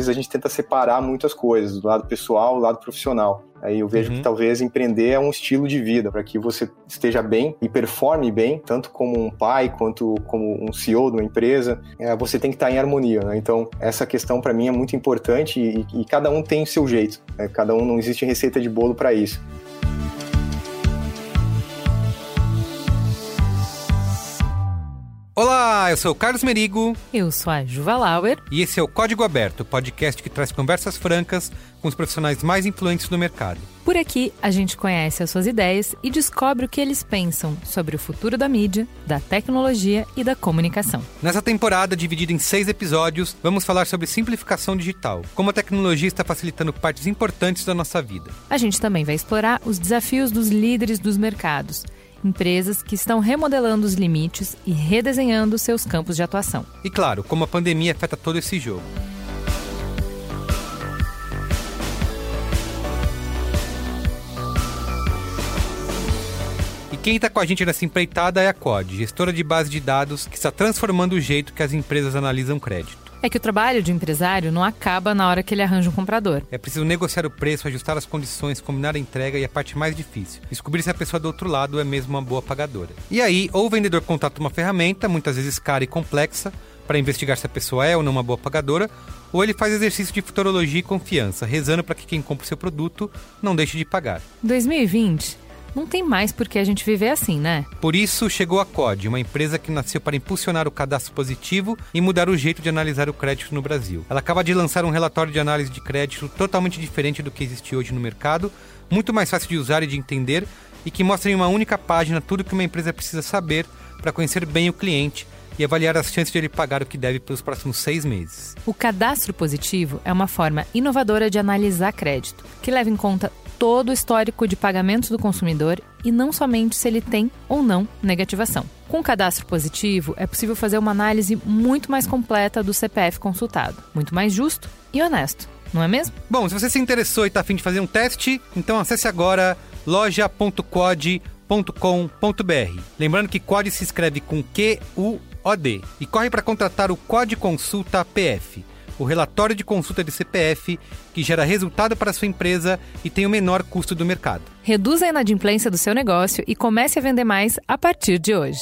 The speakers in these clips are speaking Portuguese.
vezes a gente tenta separar muitas coisas, do lado pessoal, do lado profissional. Aí eu vejo uhum. que talvez empreender é um estilo de vida para que você esteja bem e performe bem, tanto como um pai quanto como um CEO de uma empresa. É, você tem que estar em harmonia. Né? Então essa questão para mim é muito importante e, e, cada um tem o seu jeito. Né? Cada um não existe receita de bolo para isso. Olá, eu sou o Carlos Merigo. Eu sou a Juva Lauer. E esse é o Código Aberto, podcast que traz conversas francas com os profissionais mais influentes do mercado. Por aqui, a gente conhece as suas ideias e descobre o que eles pensam sobre o futuro da mídia, da tecnologia e da comunicação. Nessa temporada, dividida em seis episódios, vamos falar sobre simplificação digital, como a tecnologia está facilitando partes importantes da nossa vida. A gente também vai explorar os desafios dos líderes dos mercados empresas que estão remodelando os limites e redesenhando seus campos de atuação. E claro, como a pandemia afeta todo esse jogo. Quem está com a gente nessa empreitada é a COD, gestora de base de dados que está transformando o jeito que as empresas analisam crédito. É que o trabalho de empresário não acaba na hora que ele arranja um comprador. É preciso negociar o preço, ajustar as condições, combinar a entrega e a parte mais difícil, descobrir se a pessoa do outro lado é mesmo uma boa pagadora. E aí, ou o vendedor contata uma ferramenta, muitas vezes cara e complexa, para investigar se a pessoa é ou não uma boa pagadora, ou ele faz exercício de futurologia e confiança, rezando para que quem compra o seu produto não deixe de pagar. 2020 não tem mais por que a gente viver assim, né? Por isso chegou a COD, uma empresa que nasceu para impulsionar o cadastro positivo e mudar o jeito de analisar o crédito no Brasil. Ela acaba de lançar um relatório de análise de crédito totalmente diferente do que existe hoje no mercado, muito mais fácil de usar e de entender e que mostra em uma única página tudo que uma empresa precisa saber para conhecer bem o cliente e avaliar as chances de ele pagar o que deve pelos próximos seis meses. O cadastro positivo é uma forma inovadora de analisar crédito, que leva em conta todo o histórico de pagamentos do consumidor e não somente se ele tem ou não negativação. Com o cadastro positivo, é possível fazer uma análise muito mais completa do CPF consultado, muito mais justo e honesto, não é mesmo? Bom, se você se interessou e está afim de fazer um teste, então acesse agora loja.quad.com.br. Lembrando que Quad se escreve com Q-U-O-D e corre para contratar o Quad Consulta PF o relatório de consulta de CPF que gera resultado para sua empresa e tem o menor custo do mercado. Reduza a inadimplência do seu negócio e comece a vender mais a partir de hoje.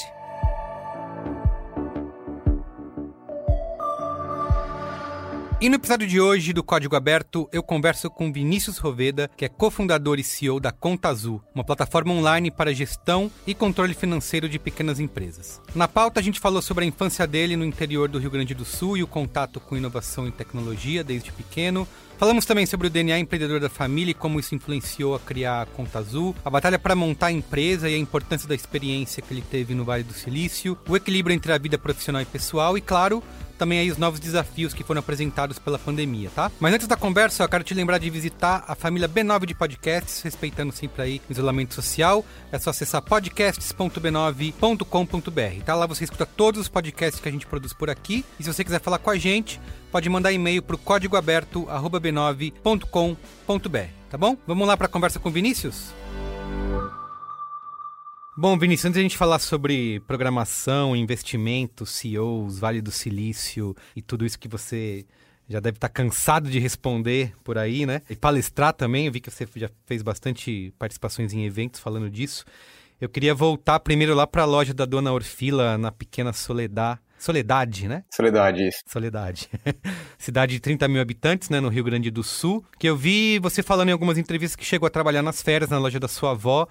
E no episódio de hoje do Código Aberto, eu converso com Vinícius Roveda, que é cofundador e CEO da Conta Azul, uma plataforma online para gestão e controle financeiro de pequenas empresas. Na pauta, a gente falou sobre a infância dele no interior do Rio Grande do Sul e o contato com inovação e tecnologia desde pequeno, Falamos também sobre o DNA empreendedor da família e como isso influenciou a criar a Conta Azul, a batalha para montar a empresa e a importância da experiência que ele teve no Vale do Silício, o equilíbrio entre a vida profissional e pessoal e, claro, também aí os novos desafios que foram apresentados pela pandemia, tá? Mas antes da conversa, eu quero te lembrar de visitar a família B9 de podcasts, respeitando sempre aí o isolamento social. É só acessar podcasts.b9.com.br, tá? Lá você escuta todos os podcasts que a gente produz por aqui. E se você quiser falar com a gente, pode mandar e-mail para o códigoaberto@b9.com.br, tá bom? Vamos lá para a conversa com o Vinícius? Bom, Vinícius, antes de a gente falar sobre programação, investimento, CEOs, Vale do Silício e tudo isso que você já deve estar cansado de responder por aí, né? E palestrar também, eu vi que você já fez bastante participações em eventos falando disso. Eu queria voltar primeiro lá para a loja da Dona Orfila, na pequena Soledad. Soledade, né? Soledade, isso. Soledade. Cidade de 30 mil habitantes, né, no Rio Grande do Sul. Que eu vi você falando em algumas entrevistas que chegou a trabalhar nas férias na loja da sua avó.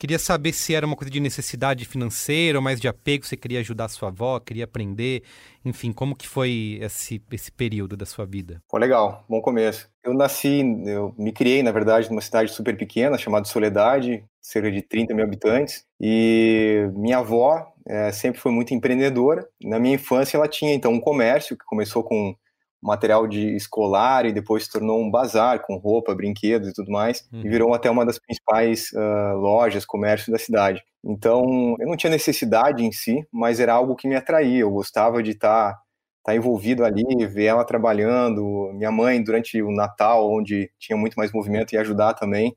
Queria saber se era uma coisa de necessidade financeira ou mais de apego, você queria ajudar a sua avó, queria aprender, enfim, como que foi esse, esse período da sua vida? Pô, legal, bom começo. Eu nasci, eu me criei, na verdade, numa cidade super pequena, chamada Soledade, cerca de 30 mil habitantes, e minha avó é, sempre foi muito empreendedora. Na minha infância ela tinha, então, um comércio que começou com material de escolar e depois se tornou um bazar com roupa, brinquedos e tudo mais, uhum. e virou até uma das principais uh, lojas, comércio da cidade. Então, eu não tinha necessidade em si, mas era algo que me atraía. Eu gostava de estar estar envolvido ali, ver ela trabalhando, minha mãe durante o Natal, onde tinha muito mais movimento, e ajudar também.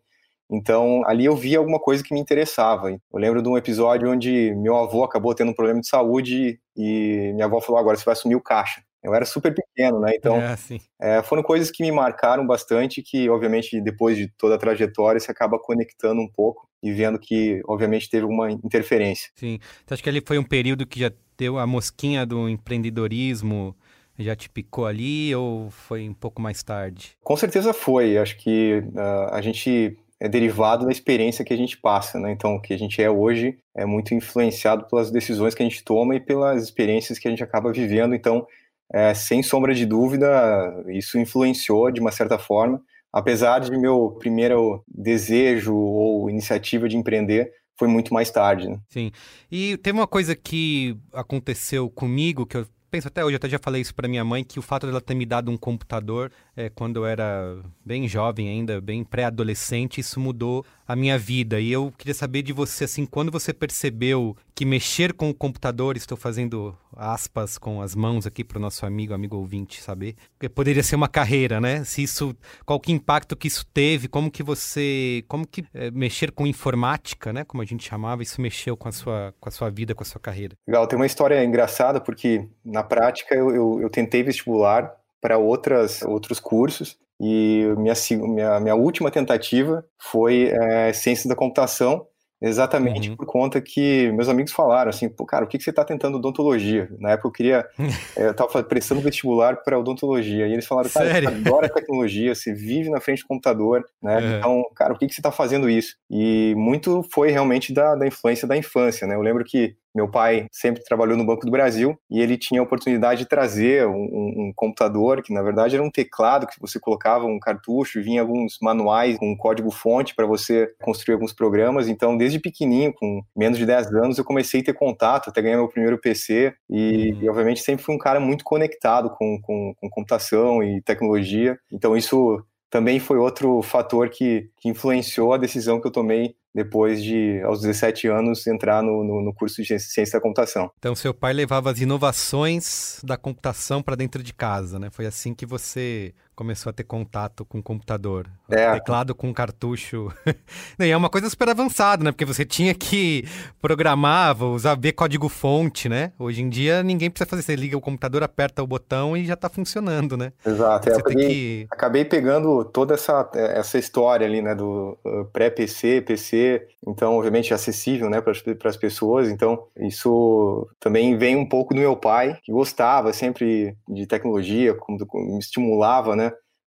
Então, ali eu vi alguma coisa que me interessava. Eu lembro de um episódio onde meu avô acabou tendo um problema de saúde e minha avó falou: agora você vai assumir o caixa. Eu era super pequeno, né? Então, é, é, foram coisas que me marcaram bastante, que obviamente depois de toda a trajetória você acaba conectando um pouco e vendo que obviamente teve uma interferência. Sim. Você acha que ali foi um período que já deu a mosquinha do empreendedorismo? Já te picou ali ou foi um pouco mais tarde? Com certeza foi. Acho que uh, a gente é derivado da experiência que a gente passa, né? Então, o que a gente é hoje é muito influenciado pelas decisões que a gente toma e pelas experiências que a gente acaba vivendo. Então, é, sem sombra de dúvida, isso influenciou de uma certa forma, apesar de meu primeiro desejo ou iniciativa de empreender foi muito mais tarde. Né? Sim. E teve uma coisa que aconteceu comigo que eu penso até hoje, até já falei isso para minha mãe, que o fato dela ter me dado um computador é, quando eu era bem jovem ainda, bem pré-adolescente, isso mudou a minha vida. E eu queria saber de você, assim, quando você percebeu que mexer com o computador, estou fazendo aspas com as mãos aqui para o nosso amigo, amigo ouvinte saber, que poderia ser uma carreira, né? Se isso, qual que impacto que isso teve, como que você, como que é, mexer com informática, né? Como a gente chamava, isso mexeu com a sua, com a sua vida, com a sua carreira. Legal, tem uma história engraçada porque na prática eu, eu, eu tentei vestibular para outras outros cursos e minha, minha, minha última tentativa foi é, ciência da computação Exatamente uhum. por conta que meus amigos falaram assim, pô, cara, o que, que você está tentando odontologia? Na época eu queria, eh, eu estava prestando vestibular para odontologia, e eles falaram, cara, Sério? você adora tecnologia, você vive na frente do computador, né? Uhum. Então, cara, o que, que você está fazendo isso? E muito foi realmente da, da influência da infância, né? Eu lembro que meu pai sempre trabalhou no Banco do Brasil e ele tinha a oportunidade de trazer um, um, um, computador, que na verdade era um teclado que você colocava um cartucho vinha alguns manuais com um código-fonte para você construir alguns programas. Então, desde pequenininho, com menos de 10 anos, eu comecei a ter contato, até ganhar meu primeiro PC e, uhum. e obviamente, sempre fui um cara muito conectado com, com, com computação e tecnologia. Então, isso também foi outro fator que, que influenciou a decisão que eu tomei depois de, aos 17 anos, entrar no, no, no, curso de ciência da computação. Então, seu pai levava as inovações da computação para dentro de casa, né? Foi assim que você começou a ter contato com o computador. É. Teclado com cartucho. e é uma coisa super avançada, né? Porque você tinha que programar, usar ver código-fonte, né? Hoje em dia ninguém precisa fazer. Você liga o computador, aperta o botão e já está funcionando, né? Exato. É, peguei, que... Acabei pegando toda essa, essa história ali, né? Do uh, pré-PC, PC. Então, obviamente, acessível, né? Para as pessoas. Então, isso também vem um pouco do meu pai, que gostava sempre de tecnologia, como, me estimulava, né?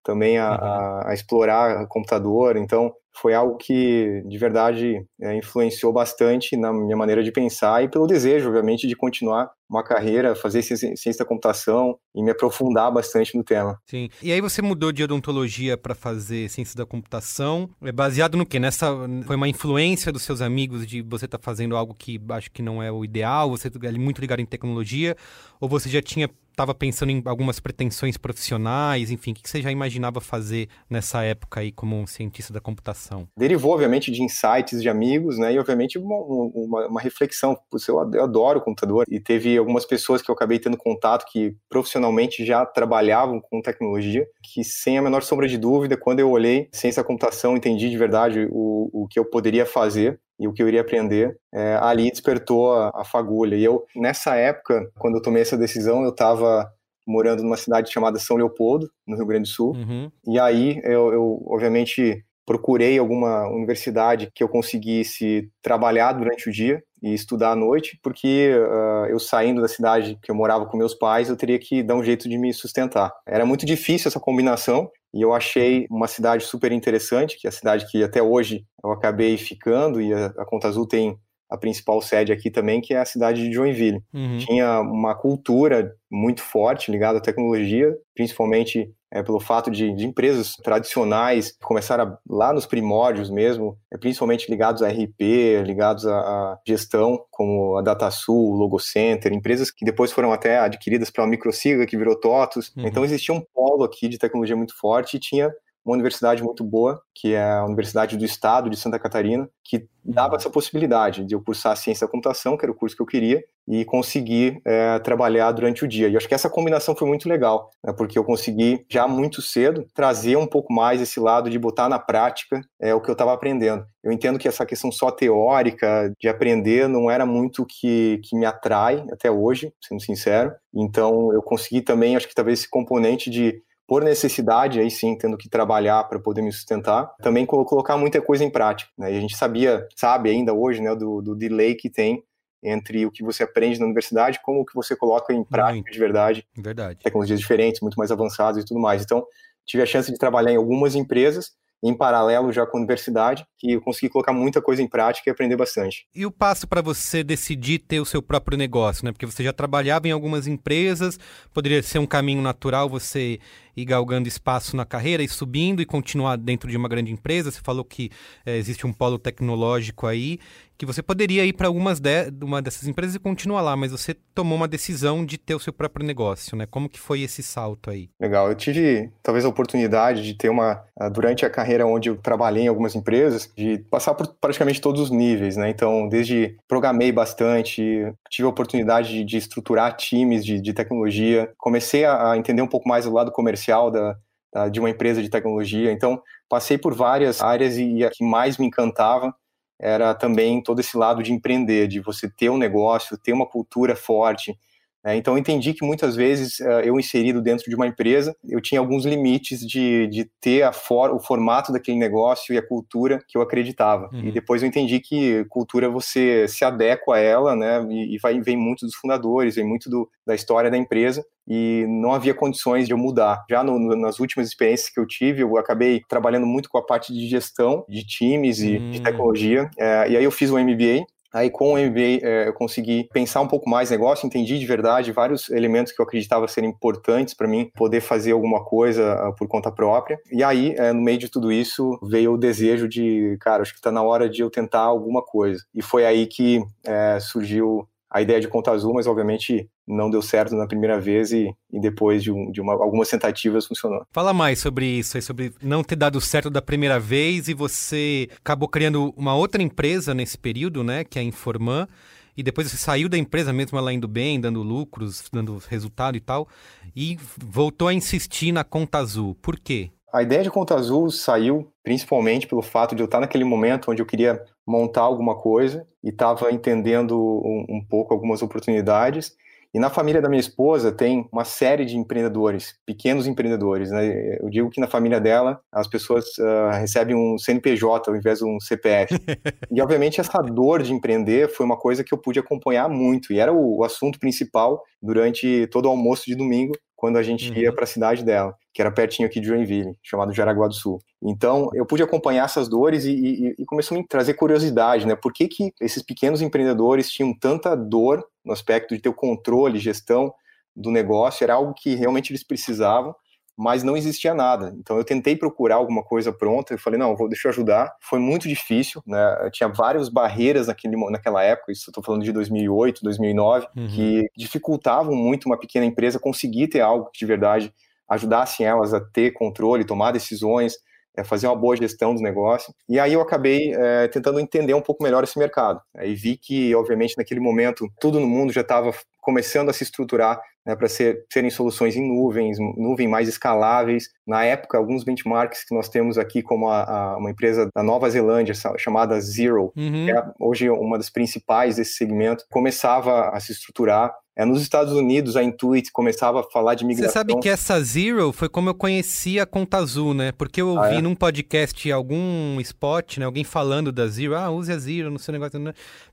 Também a, uhum. a, a explorar computador. Então, foi algo que, de verdade, é, influenciou bastante na minha maneira de pensar e pelo desejo, obviamente, de continuar uma carreira, fazer ciência da computação e me aprofundar bastante no tema. Sim. E aí você mudou de odontologia para fazer ciência da computação, é baseado no quê? Nessa foi uma influência dos seus amigos de você estar tá fazendo algo que acho que não é o ideal, você é muito ligado em tecnologia, ou você já tinha estava pensando em algumas pretensões profissionais, enfim, o que você já imaginava fazer nessa época aí como um cientista da computação? Derivou, obviamente, de insights de amigos, né, e obviamente uma, uma, uma reflexão. Eu adoro computador e teve algumas pessoas que eu acabei tendo contato que profissionalmente já trabalhavam com tecnologia, que sem a menor sombra de dúvida, quando eu olhei ciência da computação, entendi de verdade o, o que eu poderia fazer e o que eu iria aprender, é, ali despertou a, a, fagulha. E eu, nessa época, quando eu tomei essa decisão, eu estava morando numa cidade chamada São Leopoldo, no Rio Grande do Sul. Uhum. E aí eu, eu, obviamente, procurei alguma universidade que eu conseguisse trabalhar durante o dia e estudar à noite, porque uh, eu saindo da cidade que eu morava com meus pais, eu teria que dar um jeito de me sustentar. Era muito difícil essa combinação, e eu achei uma cidade super interessante, que é a cidade que até hoje eu acabei ficando, e a, a Conta Azul tem a principal sede aqui também, que é a cidade de Joinville. Uhum. Tinha uma cultura muito forte ligada à tecnologia, principalmente é, pelo fato de, de, empresas tradicionais começaram lá nos primórdios mesmo, é, principalmente ligados a RP, ligados à, gestão, como a DataSul, o Logocenter, empresas que depois foram até adquiridas pela Microsiga, que virou TOTUS. Uhum. Então existia um polo aqui de tecnologia muito forte e tinha uma universidade muito boa, que é a Universidade do Estado de Santa Catarina, que dava uhum. essa possibilidade de eu cursar ciência da computação, que era o curso que eu queria, e conseguir é, trabalhar durante o dia. E acho que essa combinação foi muito legal, né, porque eu consegui já muito cedo trazer um pouco mais esse lado de botar na prática é, o que eu estava aprendendo. Eu entendo que essa questão só teórica de aprender não era muito o que, que me atrai até hoje, sendo sincero. Então eu consegui também, acho que talvez esse componente de por necessidade, aí sim, tendo que trabalhar para poder me sustentar, também colocar muita coisa em prática. Né? E a gente sabia, sabe ainda hoje, né, do, do delay que tem entre o que você aprende na universidade como o que você coloca em prática muito. de verdade. Verdade. Tecnologias diferentes, muito mais avançadas e tudo mais. Então, tive a chance de trabalhar em algumas empresas em paralelo já com a universidade, que eu consegui colocar muita coisa em prática e aprender bastante. E o passo para você decidir ter o seu próprio negócio, né? Porque você já trabalhava em algumas empresas, poderia ser um caminho natural você ir galgando espaço na carreira e subindo e continuar dentro de uma grande empresa. Você falou que é, existe um polo tecnológico aí que você poderia ir para algumas de, uma dessas empresas e continuar lá, mas você tomou uma decisão de ter o seu próprio negócio, né? Como que foi esse salto aí? Legal, eu tive talvez a oportunidade de ter uma durante a carreira onde eu trabalhei em algumas empresas, de passar por praticamente todos os níveis, né? Então, desde programei bastante, tive a oportunidade de, de estruturar times de, de tecnologia, comecei a, a entender um pouco mais o lado comercial da, da, de uma empresa de tecnologia. Então, passei por várias áreas e a que mais me encantava era também todo esse lado de empreender, de você ter um negócio, ter uma cultura forte, é, então, eu entendi que muitas vezes é, eu inserido dentro de uma empresa, eu tinha alguns limites de, de ter for, o formato daquele negócio e a cultura que eu acreditava. Uhum. E depois eu entendi que cultura você se adequa a ela, né? E, e vai, vem muito dos fundadores, vem muito do, da história da empresa e não havia condições de eu mudar. Já no, no, nas últimas experiências que eu tive, eu acabei trabalhando muito com a parte de gestão de times e de hum. tecnologia. É, e aí eu fiz um MBA Aí com o MBA é, eu consegui pensar um pouco mais negócio, entendi de verdade vários elementos que eu acreditava serem importantes para mim poder fazer alguma coisa uh, por conta própria. E aí, é, no meio de tudo isso, veio o desejo de, cara, acho que está na hora de eu tentar alguma coisa. E foi aí que é, surgiu a ideia de conta azul, mas obviamente não deu certo na primeira vez e, e depois de, um, de uma, algumas tentativas funcionou. Fala mais sobre isso, sobre não ter dado certo da primeira vez e você acabou criando uma outra empresa nesse período, né, que é a Informan, e depois você saiu da empresa mesmo ela indo bem, dando lucros, dando resultado e tal, e voltou a insistir na conta azul. Por quê? A ideia de conta azul saiu principalmente pelo fato de eu estar naquele momento onde eu queria montar alguma coisa e estava entendendo um, um pouco algumas oportunidades e na família da minha esposa tem uma série de empreendedores, pequenos empreendedores. Né? Eu digo que na família dela as pessoas uh, recebem um CNPJ ao invés de um CPF. e obviamente essa dor de empreender foi uma coisa que eu pude acompanhar muito e era o, o assunto principal durante todo o almoço de domingo quando a gente uhum. ia para a cidade dela, que era pertinho aqui de Joinville, chamado Jaraguá do Sul. Então, eu pude acompanhar essas dores e, e, e começou a me trazer curiosidade, né? Por que, que esses pequenos empreendedores tinham tanta dor no aspecto de ter o controle, gestão do negócio? Era algo que realmente eles precisavam, mas não existia nada. Então eu tentei procurar alguma coisa pronta, eu falei, não, vou, deixa eu ajudar. Foi muito difícil, né? Tinha várias barreiras naquele, naquela época, isso eu tô falando de 2008, 2009, uhum. que dificultavam muito uma pequena empresa conseguir ter algo que de verdade ajudasse elas a ter controle, tomar decisões, é, fazer uma boa gestão dos negócios. E aí eu acabei é, tentando entender um pouco melhor esse mercado. Aí vi que, obviamente, naquele momento, tudo no mundo já estava começando a se estruturar né, para ser, serem soluções em nuvens, nuvem mais escaláveis. Na época, alguns benchmarks que nós temos aqui, como a, a, uma empresa da Nova Zelândia chamada Zero, uhum. que é hoje uma das principais desse segmento, começava a se estruturar é, nos Estados Unidos, a Intuit começava a falar de migração. Você sabe que essa Zero foi como eu conheci a Conta Azul, né? Porque eu ouvi ah, é? num podcast algum spot, né? Alguém falando da Zero. Ah, use a Zero no seu negócio.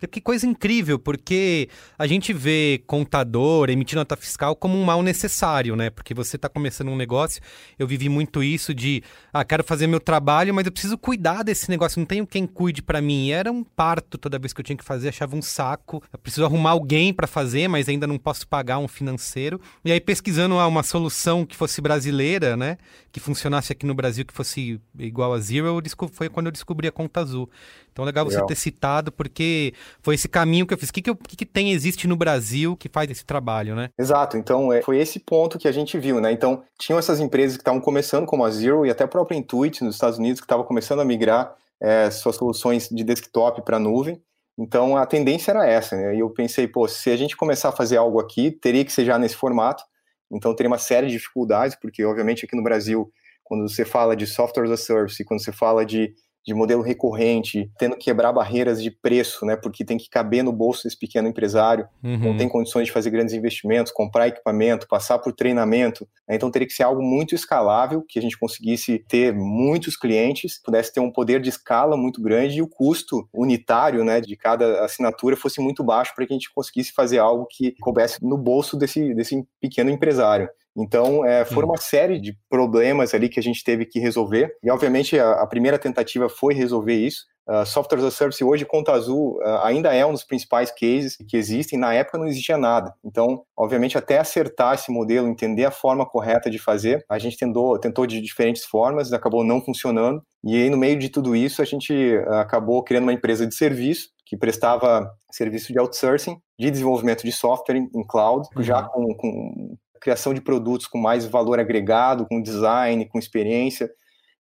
Que coisa incrível, porque a gente vê contador emitir nota fiscal como um mal necessário, né? Porque você está começando um negócio. Eu vivi muito isso de, ah, quero fazer meu trabalho, mas eu preciso cuidar desse negócio. Não tenho quem cuide para mim. E era um parto toda vez que eu tinha que fazer, achava um saco. Eu preciso arrumar alguém para fazer, mas ainda não não posso pagar um financeiro. E aí, pesquisando uma solução que fosse brasileira, né? Que funcionasse aqui no Brasil, que fosse igual a Zero, foi quando eu descobri a Conta Azul. Então, legal, legal. você ter citado, porque foi esse caminho que eu fiz. O que, que, eu, que, que tem, existe no Brasil que faz esse trabalho, né? Exato. Então, é, foi esse ponto que a gente viu, né? Então, tinham essas empresas que estavam começando, como a Zero, e até a própria Intuit nos Estados Unidos, que estava começando a migrar é, suas soluções de desktop para nuvem. Então a tendência era essa, né? E eu pensei, pô, se a gente começar a fazer algo aqui, teria que ser já nesse formato. Então teria uma série de dificuldades, porque obviamente aqui no Brasil, quando você fala de software as a service, quando você fala de de modelo recorrente, tendo que quebrar barreiras de preço, né? Porque tem que caber no bolso desse pequeno empresário, uhum. não tem condições de fazer grandes investimentos, comprar equipamento, passar por treinamento. Né? Então teria que ser algo muito escalável, que a gente conseguisse ter muitos clientes, pudesse ter um poder de escala muito grande e o custo unitário, né, de cada assinatura fosse muito baixo para que a gente conseguisse fazer algo que coubesse no bolso desse, desse pequeno empresário. Então, é, foram uma série de problemas ali que a gente teve que resolver. E, obviamente, a, a primeira tentativa foi resolver isso. Uh, software as a Service hoje, Conta Azul, uh, ainda é um dos principais cases que existem. Na época não existia nada. Então, obviamente, até acertar esse modelo, entender a forma correta de fazer, a gente tentou, tentou de diferentes formas, acabou não funcionando. E aí, no meio de tudo isso, a gente uh, acabou criando uma empresa de serviço que prestava serviço de outsourcing, de desenvolvimento de software em, em cloud, uhum. já com, com criação de produtos com mais valor agregado, com design, com experiência.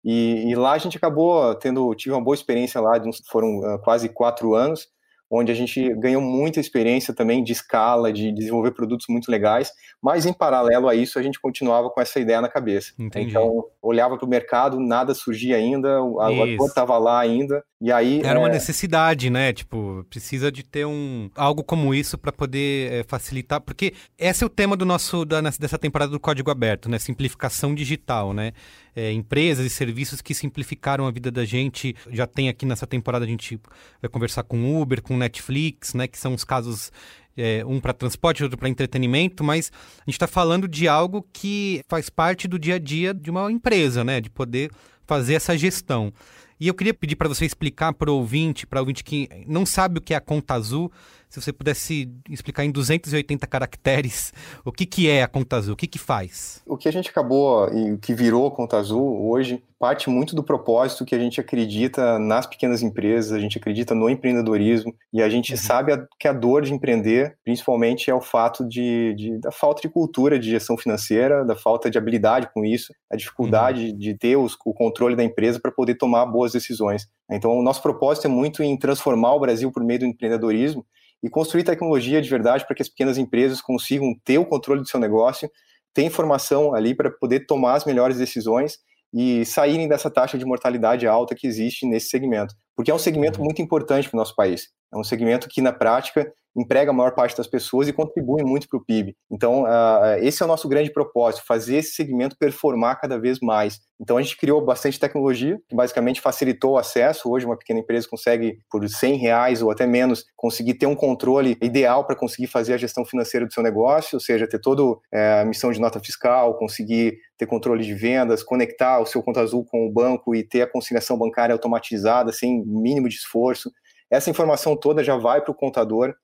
E, e lá a gente acabou tendo, tive uma boa experiência lá, foram uh, quase quatro anos, onde a gente ganhou muita experiência também de escala, de desenvolver produtos muito legais, mas em paralelo a isso a gente continuava com essa ideia na cabeça. Entendi. Então, olhava para o mercado, nada surgia ainda, a ator estava lá ainda, e aí... Era é... uma necessidade, né? Tipo, precisa de ter um algo como isso para poder é, facilitar, porque esse é o tema do nosso da, dessa temporada do Código Aberto, né? Simplificação digital, né? É, empresas e serviços que simplificaram a vida da gente. Já tem aqui nessa temporada a gente vai conversar com Uber, com Netflix, né? Que são os casos é, um para transporte, outro para entretenimento, mas a gente está falando de algo que faz parte do dia a dia de uma empresa, né? De poder fazer essa gestão. E eu queria pedir para você explicar para o ouvinte, para o ouvinte que não sabe o que é a conta azul, se você pudesse explicar em 280 caracteres o que, que é a Conta Azul, o que, que faz? O que a gente acabou e o que virou a Conta Azul hoje parte muito do propósito que a gente acredita nas pequenas empresas, a gente acredita no empreendedorismo e a gente uhum. sabe a, que a dor de empreender, principalmente, é o fato de, de, da falta de cultura de gestão financeira, da falta de habilidade com isso, a dificuldade uhum. de ter os, o controle da empresa para poder tomar boas decisões. Então, o nosso propósito é muito em transformar o Brasil por meio do empreendedorismo e construir tecnologia de verdade para que as pequenas empresas consigam ter o controle do seu negócio, ter informação ali para poder tomar as melhores decisões e saírem dessa taxa de mortalidade alta que existe nesse segmento. Porque é um segmento uhum. muito importante para o nosso país. É um segmento que, na prática, emprega a maior parte das pessoas e contribui muito para o PIB. Então, uh, esse é o nosso grande propósito, fazer esse segmento performar cada vez mais. Então, a gente criou bastante tecnologia, que basicamente facilitou o acesso. Hoje, uma pequena empresa consegue, por 100 reais ou até menos, conseguir ter um controle ideal para conseguir fazer a gestão financeira do seu negócio, ou seja, ter toda é, a missão de nota fiscal, conseguir ter controle de vendas, conectar o seu conta azul com o banco e ter a conciliação bancária automatizada, sem mínimo de esforço. Essa informação toda já vai para o contador?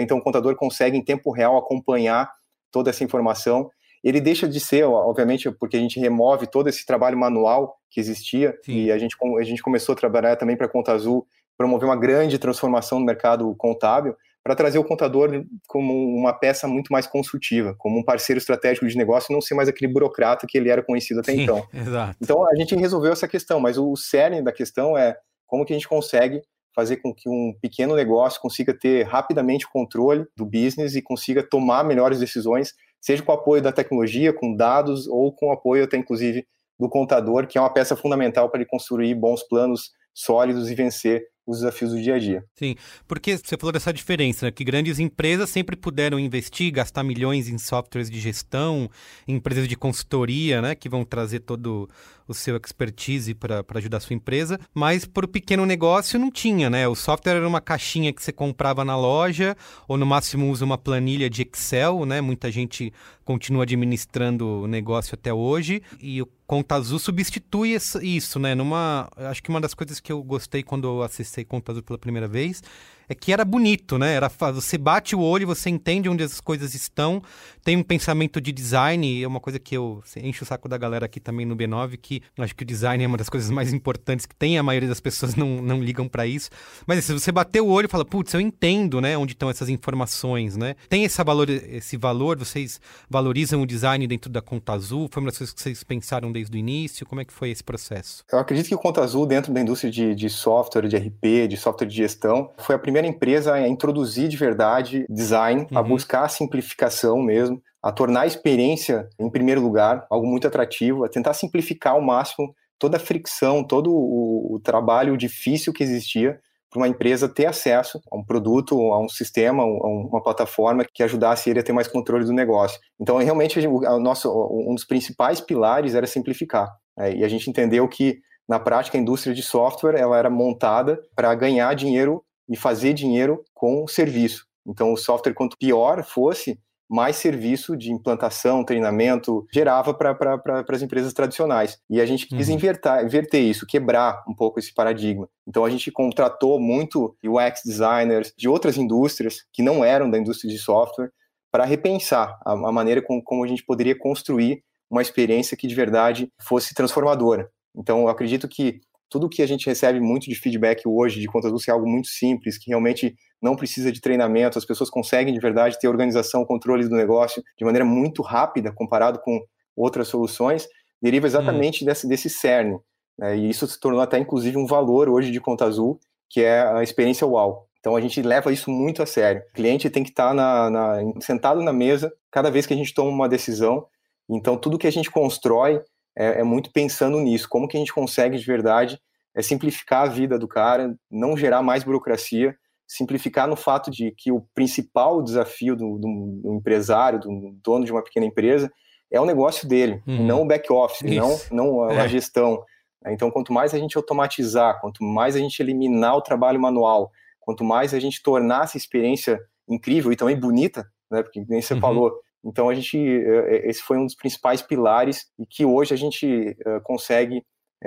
Então o contador consegue em tempo real acompanhar toda essa informação. Ele deixa de ser, obviamente, porque a gente remove todo esse trabalho manual que existia Sim. e a gente, a gente começou a trabalhar também para a Conta Azul, promover uma grande transformação no mercado contábil, para trazer o contador como uma peça muito mais consultiva, como um parceiro estratégico de negócio, não ser mais aquele burocrata que ele era conhecido até Sim, então. Exato. Então a gente resolveu essa questão, mas o cerne da questão é como que a gente consegue fazer com que um pequeno negócio consiga ter rapidamente o controle do business e consiga tomar melhores decisões, seja com o apoio da tecnologia, com dados ou com o apoio até inclusive do contador, que é uma peça fundamental para ele construir bons planos sólidos e vencer os desafios do dia a dia. Sim, porque você falou dessa diferença, né? que grandes empresas sempre puderam investir, gastar milhões em softwares de gestão, em empresas de consultoria, né, que vão trazer todo o seu expertise para ajudar a sua empresa, mas para o pequeno negócio não tinha, né? O software era uma caixinha que você comprava na loja, ou no máximo usa uma planilha de Excel, né? Muita gente continua administrando o negócio até hoje, e o Conta Azul substitui isso, né? Numa, acho que uma das coisas que eu gostei quando eu acessei Conta Azul pela primeira vez é que era bonito, né? Era, você bate o olho, você entende onde as coisas estão, tem um pensamento de design, é uma coisa que eu encho o saco da galera aqui também no B9, que acho que o design é uma das coisas mais importantes que tem, a maioria das pessoas não, não ligam para isso. Mas se você bater o olho e fala, putz, eu entendo, né, onde estão essas informações, né? Tem esse valor, esse valor, vocês valorizam o design dentro da Conta Azul? Foi uma das coisas que vocês pensaram desde o início? Como é que foi esse processo? Eu acredito que o Conta Azul, dentro da indústria de, de software, de RP, de software de gestão, foi a primeira empresa a introduzir de verdade design, uhum. a buscar a simplificação mesmo, a tornar a experiência, em primeiro lugar, algo muito atrativo, a tentar simplificar ao máximo toda a fricção, todo o, o trabalho difícil que existia para uma empresa ter acesso a um produto, a um sistema, a uma plataforma que ajudasse ele a ter mais controle do negócio. Então, realmente, o nosso, um dos principais pilares era simplificar. Né? E a gente entendeu que, na prática, a indústria de software ela era montada para ganhar dinheiro e fazer dinheiro com o serviço. Então, o software, quanto pior fosse, mais serviço de implantação, treinamento gerava para pra, as empresas tradicionais. E a gente quis uhum. invertar, inverter isso, quebrar um pouco esse paradigma. Então a gente contratou muito UX designers de outras indústrias que não eram da indústria de software para repensar a, a maneira com, como a gente poderia construir uma experiência que de verdade fosse transformadora. Então eu acredito que tudo que a gente recebe muito de feedback hoje de contas é algo muito simples, que realmente não precisa de treinamento, as pessoas conseguem de verdade ter organização, controle do negócio de maneira muito rápida comparado com outras soluções, deriva exatamente hum. desse, desse cerne. Né? E isso se tornou até inclusive um valor hoje de Conta Azul, que é a experiência UAU. Então a gente leva isso muito a sério. O cliente tem que estar na, na, sentado na mesa cada vez que a gente toma uma decisão. Então tudo que a gente constrói é, é, muito pensando nisso, como que a gente consegue de verdade é simplificar a vida do cara, não gerar mais burocracia, simplificar no fato de que o principal desafio do, do, do empresário, do dono de uma pequena empresa, é o negócio dele, uhum. não o back office, não, é. a gestão. Então, quanto mais a gente automatizar, quanto mais a gente eliminar o trabalho manual, quanto mais a gente tornar essa experiência incrível e também bonita, né? Porque nem você uhum. falou, então a gente, eh, eh, esse foi um dos principais pilares e que hoje a gente eh, consegue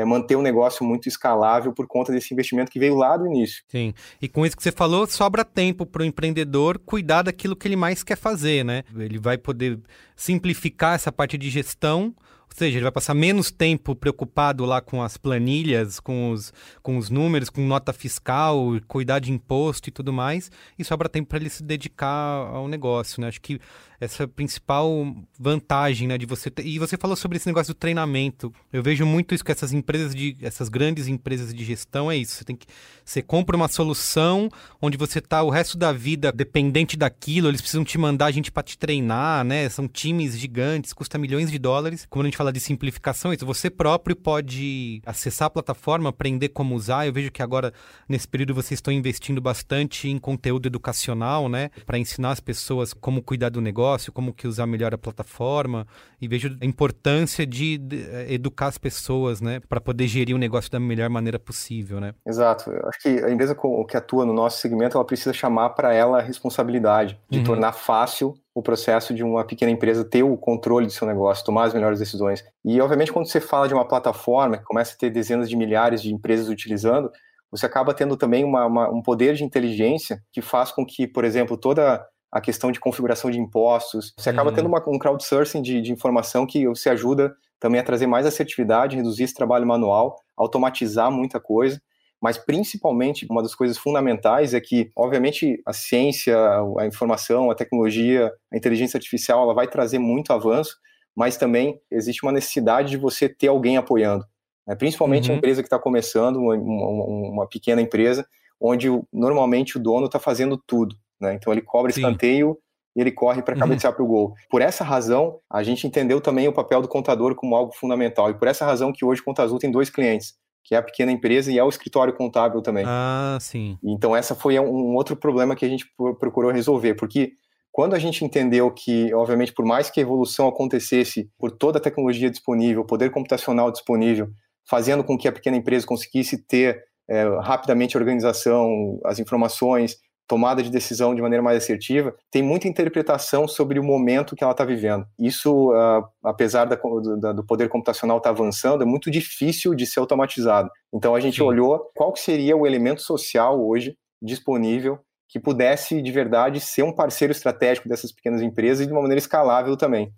manter o um negócio muito escalável por conta desse investimento que veio lá do início. Sim, e com isso que você falou, sobra tempo para o empreendedor cuidar daquilo que ele mais quer fazer, né? Ele vai poder simplificar essa parte de gestão, ou seja, ele vai passar menos tempo preocupado lá com as planilhas, com os, com os números, com nota fiscal, cuidar de imposto e tudo mais, e sobra tempo para ele se dedicar ao negócio, né? Acho que essa principal vantagem, né, de você ter... e você falou sobre esse negócio do treinamento. Eu vejo muito isso que essas empresas de essas grandes empresas de gestão é isso. Você tem que você compra uma solução onde você tá o resto da vida dependente daquilo, eles precisam te mandar a gente para te treinar, né? São times gigantes, custa milhões de dólares. Quando a gente fala de simplificação, isso você próprio pode acessar a plataforma, aprender como usar. Eu vejo que agora nesse período vocês estão investindo bastante em conteúdo educacional, né, para ensinar as pessoas como cuidar do negócio como que usar melhor a plataforma e vejo a importância de, de eh, educar as pessoas, né, para poder gerir o negócio da melhor maneira possível, né? Exato. Eu acho que a empresa que atua no nosso segmento, ela precisa chamar para ela a responsabilidade de uhum. tornar fácil o processo de uma pequena empresa ter o controle do seu negócio, tomar as melhores decisões. E, obviamente, quando você fala de uma plataforma que começa a ter dezenas de milhares de empresas utilizando, você acaba tendo também uma, uma, um poder de inteligência que faz com que, por exemplo, toda a questão de configuração de impostos. Você acaba uhum. tendo uma, um crowdsourcing de, de informação que você ajuda também a trazer mais assertividade, reduzir esse trabalho manual, automatizar muita coisa. Mas principalmente, uma das coisas fundamentais é que, obviamente, a ciência, a informação, a tecnologia, a inteligência artificial, ela vai trazer muito avanço, mas também existe uma necessidade de você ter alguém apoiando. Né? Principalmente uhum. a empresa que está começando, uma, uma, pequena empresa, onde normalmente o dono está fazendo tudo. Né? Então ele cobra Sim. escanteio e ele corre para uhum. cabecear uhum. para o gol. Por essa razão, a gente entendeu também o papel do contador como algo fundamental. E por essa razão que hoje o Conta Azul tem dois clientes, que é a pequena empresa e é o escritório contábil também. Ah, sim. Então essa foi um outro problema que a gente procurou resolver, porque quando a gente entendeu que, obviamente, por mais que a evolução acontecesse por toda a tecnologia disponível, poder computacional disponível, fazendo com que a pequena empresa conseguisse ter é, rapidamente a organização, as informações, tomada de decisão de maneira mais assertiva, tem muita interpretação sobre o momento que ela está vivendo. Isso, uh, apesar da, do, do, poder computacional estar tá avançando, é muito difícil de ser automatizado. Então a gente Sim. olhou qual seria o elemento social hoje disponível que pudesse de verdade ser um parceiro estratégico dessas pequenas empresas de uma maneira escalável também.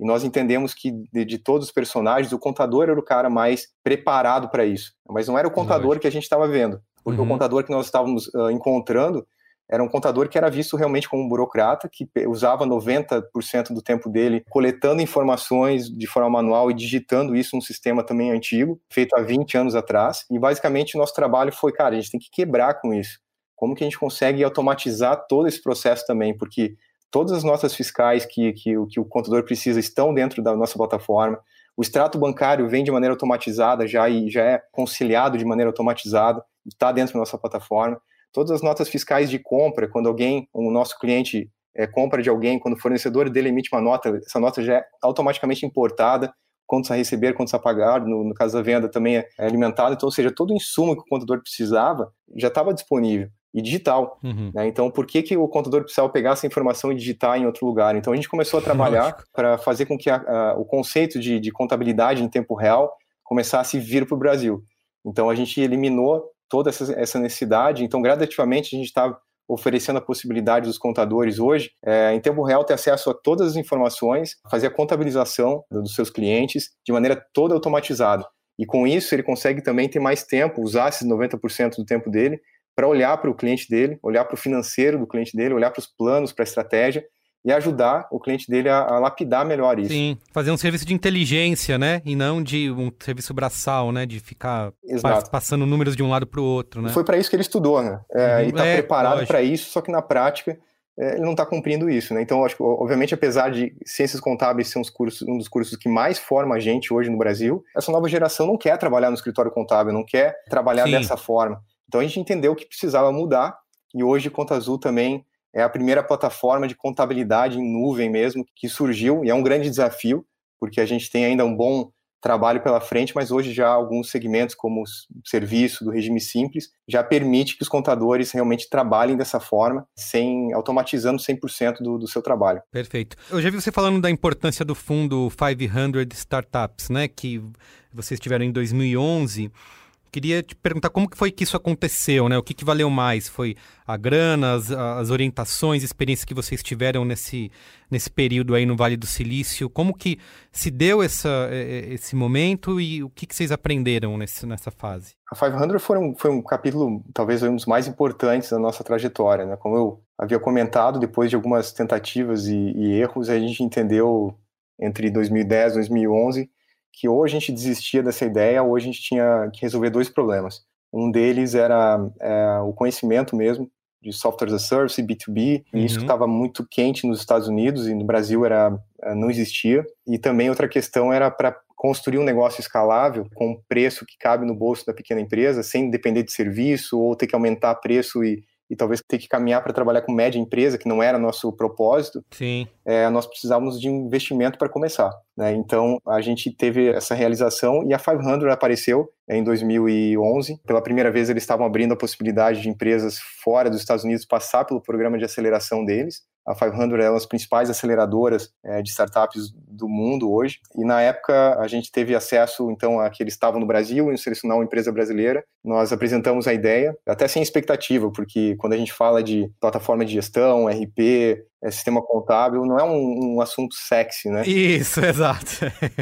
E nós entendemos que de, de todos os personagens, o contador era o cara mais preparado para isso. Mas não era o contador que a gente estava vendo, porque uhum. o contador que nós estávamos uh, encontrando era um contador que era visto realmente como um burocrata, que usava 90% do tempo dele coletando informações de forma manual e digitando isso num sistema também antigo, feito há 20 anos atrás. E basicamente o nosso trabalho foi, cara, a gente tem que quebrar com isso. Como que a gente consegue automatizar todo esse processo também? Porque todas as notas fiscais que, que, que o contador precisa estão dentro da nossa plataforma. O extrato bancário vem de maneira automatizada já e já é conciliado de maneira automatizada, está dentro da nossa plataforma. Todas as notas fiscais de compra, quando alguém, o nosso cliente é, compra de alguém, quando o fornecedor dele emite uma nota, essa nota já é automaticamente importada, contas a receber, contas a pagar, no, no caso da venda também é alimentado, então, ou seja, todo o insumo que o contador precisava já estava disponível e digital. Uhum. Né? Então, por que, que o contador precisava pegar essa informação e digitar em outro lugar? Então, a gente começou a trabalhar para fazer com que a, a, o conceito de, de, contabilidade em tempo real começasse a vir para o Brasil. Então, a gente eliminou toda essa, essa necessidade. Então, gradativamente, a gente está oferecendo a possibilidade dos contadores hoje, é, em tempo real, ter acesso a todas as informações, fazer a contabilização dos seus clientes de maneira toda automatizada. E com isso, ele consegue também ter mais tempo, usar esses 90% do tempo dele para olhar para o cliente dele, olhar para o financeiro do cliente dele, olhar para os planos, para a estratégia e ajudar o cliente dele a, a, lapidar melhor isso. Sim, fazer um serviço de inteligência, né? E não de um serviço braçal, né? De ficar Exato. passando números de um lado para o outro, né? Foi para isso que ele estudou, né? É, uhum. Ele está é, preparado para isso, só que na prática é, ele não está cumprindo isso, né? Então, acho que, obviamente, apesar de ciências contábeis ser cursos, um dos cursos que mais forma a gente hoje no Brasil, essa nova geração não quer trabalhar no escritório contábil, não quer trabalhar Sim. dessa forma. Então, a gente entendeu que precisava mudar e hoje Conta Azul também é a primeira plataforma de contabilidade em nuvem mesmo que surgiu e é um grande desafio, porque a gente tem ainda um bom trabalho pela frente, mas hoje já alguns segmentos como o serviço do regime simples já permite que os contadores realmente trabalhem dessa forma, sem automatizando 100% do, do seu trabalho. Perfeito. Eu já vi você falando da importância do fundo 500 Startups, né, que vocês tiveram em 2011. Queria te perguntar como que foi que isso aconteceu, né? O que, que valeu mais? Foi a grana, as, as orientações, experiências que vocês tiveram nesse, nesse período aí no Vale do Silício? Como que se deu essa, esse momento e o que, que vocês aprenderam nesse, nessa fase? A 500 foi um, foi um capítulo, talvez um dos mais importantes da nossa trajetória, né? Como eu havia comentado, depois de algumas tentativas e, e erros, a gente entendeu entre 2010 e 2011 que ou a gente desistia dessa ideia ou a gente tinha que resolver dois problemas. Um deles era é, o conhecimento mesmo de software as a service, B2B, uhum. e isso estava muito quente nos Estados Unidos e no Brasil era é, não existia. E também outra questão era para construir um negócio escalável com um preço que cabe no bolso da pequena empresa, sem depender de serviço ou ter que aumentar preço e e talvez ter que caminhar para trabalhar com média empresa, que não era nosso propósito, Sim. É, nós precisávamos de investimento para começar. Né? Então, a gente teve essa realização e a 500 apareceu em 2011. Pela primeira vez, eles estavam abrindo a possibilidade de empresas fora dos Estados Unidos passar pelo programa de aceleração deles. A 500 é uma das principais aceleradoras é, de startups do mundo hoje. E na época a gente teve acesso, então, a que eles estavam no Brasil e selecionar uma empresa brasileira. Nós apresentamos a ideia, até sem expectativa, porque quando a gente fala de plataforma de gestão, RP, é, sistema contábil, não é um, um, assunto sexy, né? Isso, exato.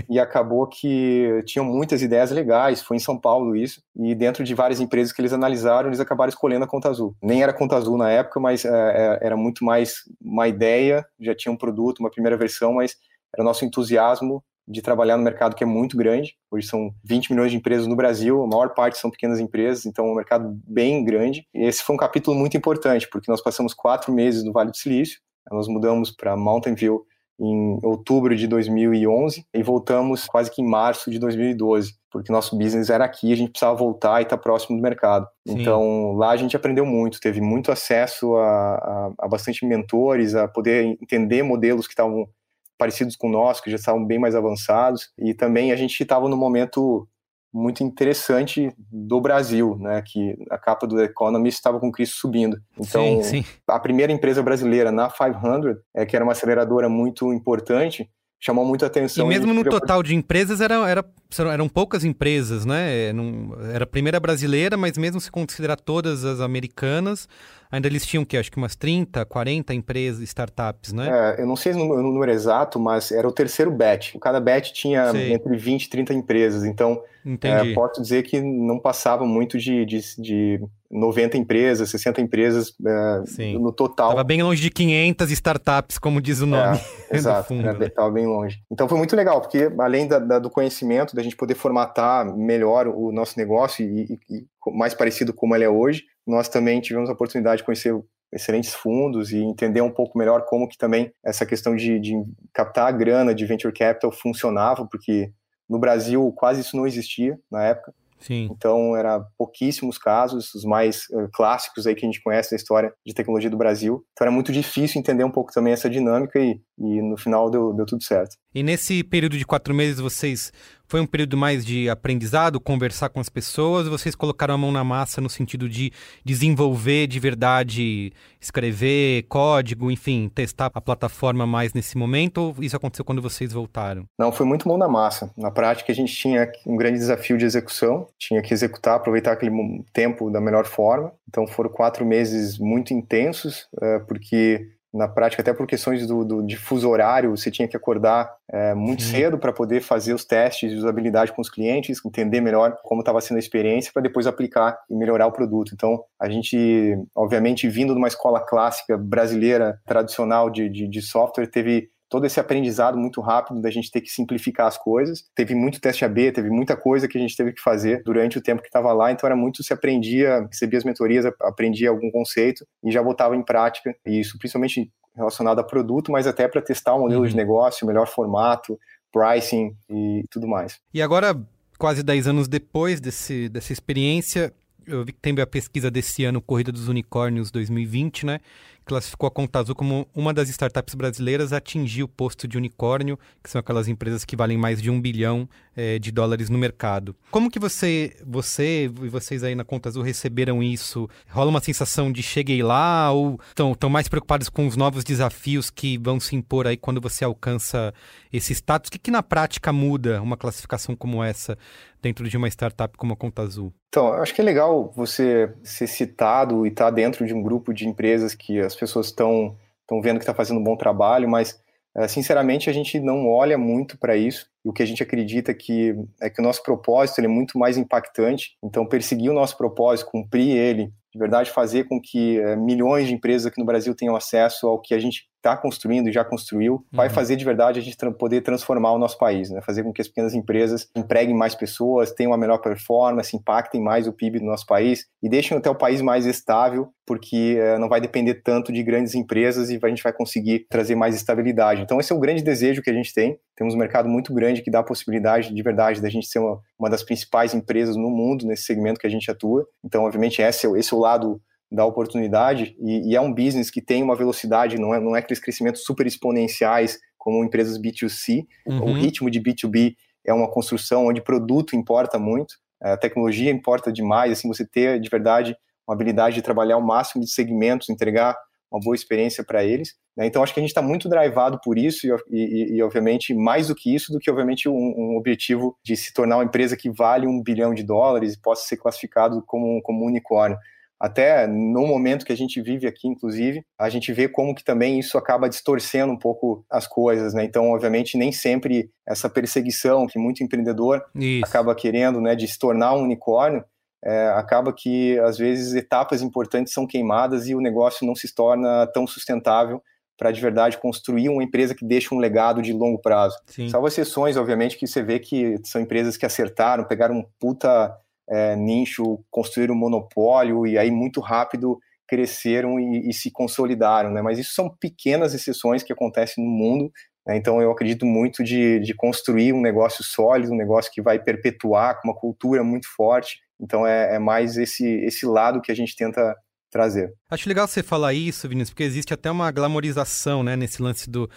e acabou que tinham muitas ideias legais, foi em São Paulo isso, e dentro de várias empresas que eles analisaram, eles acabaram escolhendo a Conta Azul. Nem era Conta Azul na época, mas é, é era muito mais uma ideia, já tinha um produto, uma primeira versão, mas era nosso entusiasmo de trabalhar no mercado que é muito grande. Hoje são 20 milhões de empresas no Brasil, a maior parte são pequenas empresas, então é um mercado bem grande. E esse foi um capítulo muito importante, porque nós passamos quatro meses no Vale do Silício, nós mudamos para Mountain View em outubro de 2011 e voltamos quase que em março de 2012, porque nosso business era aqui, a gente precisava voltar e estar tá próximo do mercado. Sim. Então lá a gente aprendeu muito, teve muito acesso a, a, a bastante mentores, a poder entender modelos que estavam parecidos com nós, que já estavam bem mais avançados, e também a gente estava no momento muito interessante do Brasil, né? Que a capa do Economist estava com o Cristo subindo. Então, sim, sim. a primeira empresa brasileira na 500, é, que era uma aceleradora muito importante, chamou muita atenção. E mesmo no total de empresas, era, era, eram poucas empresas, né? Não, era a primeira brasileira, mas mesmo se considerar todas as americanas, ainda eles tinham o quê? Acho que umas 30, 40 empresas, startups, né? É, eu não sei o número, exato, mas era o terceiro batch. Cada batch tinha sei. entre 20 e 30 empresas. Então, é, posso dizer que não passava muito de, de, de 90 empresas, 60 empresas é, no total. Estava bem longe de 500 startups, como diz o é, nome. É, exato, estava bem longe. Então foi muito legal, porque além da, da, do conhecimento, da gente poder formatar melhor o nosso negócio e, e, e mais parecido como ele é hoje, nós também tivemos a oportunidade de conhecer excelentes fundos e entender um pouco melhor como que também essa questão de, de captar a grana de venture capital funcionava, porque no Brasil quase isso não existia na época. Sim. Então, era pouquíssimos casos, os mais uh, clássicos aí que a gente conhece da história de tecnologia do Brasil. Então, era muito difícil entender um pouco também essa dinâmica e, e no final deu, deu tudo certo. E nesse período de quatro meses, vocês foi um período mais de aprendizado, conversar com as pessoas? Vocês colocaram a mão na massa no sentido de desenvolver de verdade, escrever código, enfim, testar a plataforma mais nesse momento? Ou isso aconteceu quando vocês voltaram? Não, foi muito mão na massa. Na prática, a gente tinha um grande desafio de execução, tinha que executar, aproveitar aquele tempo da melhor forma. Então, foram quatro meses muito intensos, eh, porque na prática, até por questões do, do de fuso horário, você tinha que acordar é, muito Sim. cedo para poder fazer os testes de usabilidade com os clientes, entender melhor como estava sendo a experiência, para depois aplicar e melhorar o produto. Então, a gente, obviamente, vindo de uma escola clássica brasileira, tradicional de, de, de software, teve todo esse aprendizado muito rápido da gente ter que simplificar as coisas. Teve muito teste AB, teve muita coisa que a gente teve que fazer durante o tempo que estava lá, então era muito se aprendia, recebia as mentorias, aprendia algum conceito e já botava em prática. E isso principalmente relacionado a produto, mas até para testar o modelo uhum. de negócio, o melhor formato, pricing e tudo mais. E agora, quase 10 anos depois desse, dessa experiência, eu vi que tem a pesquisa desse ano, Corrida dos Unicórnios 2020, né? Classificou a Conta Azul como uma das startups brasileiras a atingir o posto de unicórnio, que são aquelas empresas que valem mais de um bilhão é, de dólares no mercado. Como que você, você e vocês aí na Conta Azul receberam isso? Rola uma sensação de cheguei lá ou estão mais preocupados com os novos desafios que vão se impor aí quando você alcança esse status? O que, que na prática muda uma classificação como essa dentro de uma startup como a Conta Azul? Então, acho que é legal você ser citado e estar tá dentro de um grupo de empresas que as pessoas estão estão vendo que está fazendo um bom trabalho, mas eh, sinceramente a gente não olha muito para isso. O que a gente acredita que é que o nosso propósito é muito mais impactante. Então, perseguir o nosso propósito, cumprir ele, de verdade fazer com que é, milhões de empresas aqui no Brasil tenham acesso ao que a gente está construindo e já construiu, uhum. vai fazer de verdade a gente tra poder transformar o nosso país, né? fazer com que as pequenas empresas empreguem mais pessoas, tenham uma melhor performance, impactem mais o PIB do nosso país e deixem até o país mais estável, porque é, não vai depender tanto de grandes empresas e a gente vai conseguir trazer mais estabilidade. Então esse é o grande desejo que a gente tem. Temos um mercado muito grande que dá a possibilidade de verdade da gente ser uma, uma das principais empresas no mundo nesse segmento que a gente atua. Então, obviamente, esse é, esse é o lado da oportunidade e, e, é um business que tem uma velocidade, não é, não é aqueles crescimentos super exponenciais como empresas B2C. Uhum. O ritmo de B2B é uma construção onde produto importa muito, a tecnologia importa demais, assim, você ter de verdade uma habilidade de trabalhar o máximo de segmentos, entregar uma boa experiência para eles. Né? Então, acho que a gente está muito drivado por isso e, e, e, obviamente, mais do que isso, do que, obviamente, um, um, objetivo de se tornar uma empresa que vale um bilhão de dólares e possa ser classificado como, como um unicórnio. Até no momento que a gente vive aqui, inclusive, a gente vê como que também isso acaba distorcendo um pouco as coisas, né? Então, obviamente, nem sempre essa perseguição que muito empreendedor isso. acaba querendo, né, de se tornar um unicórnio, é, acaba que às vezes etapas importantes são queimadas e o negócio não se torna tão sustentável para de verdade construir uma empresa que deixa um legado de longo prazo. Sim. Salvo exceções, obviamente, que você vê que são empresas que acertaram, pegaram um puta é, nicho, construíram um monopólio e aí muito rápido cresceram e, e, se consolidaram, né? Mas isso são pequenas exceções que acontecem no mundo. Né? Então eu acredito muito de, de construir um negócio sólido, um negócio que vai perpetuar com uma cultura muito forte então é, é mais esse, esse lado que a gente tenta trazer. Acho legal você falar isso, Vinícius, porque existe até uma glamorização, né, nesse lance do,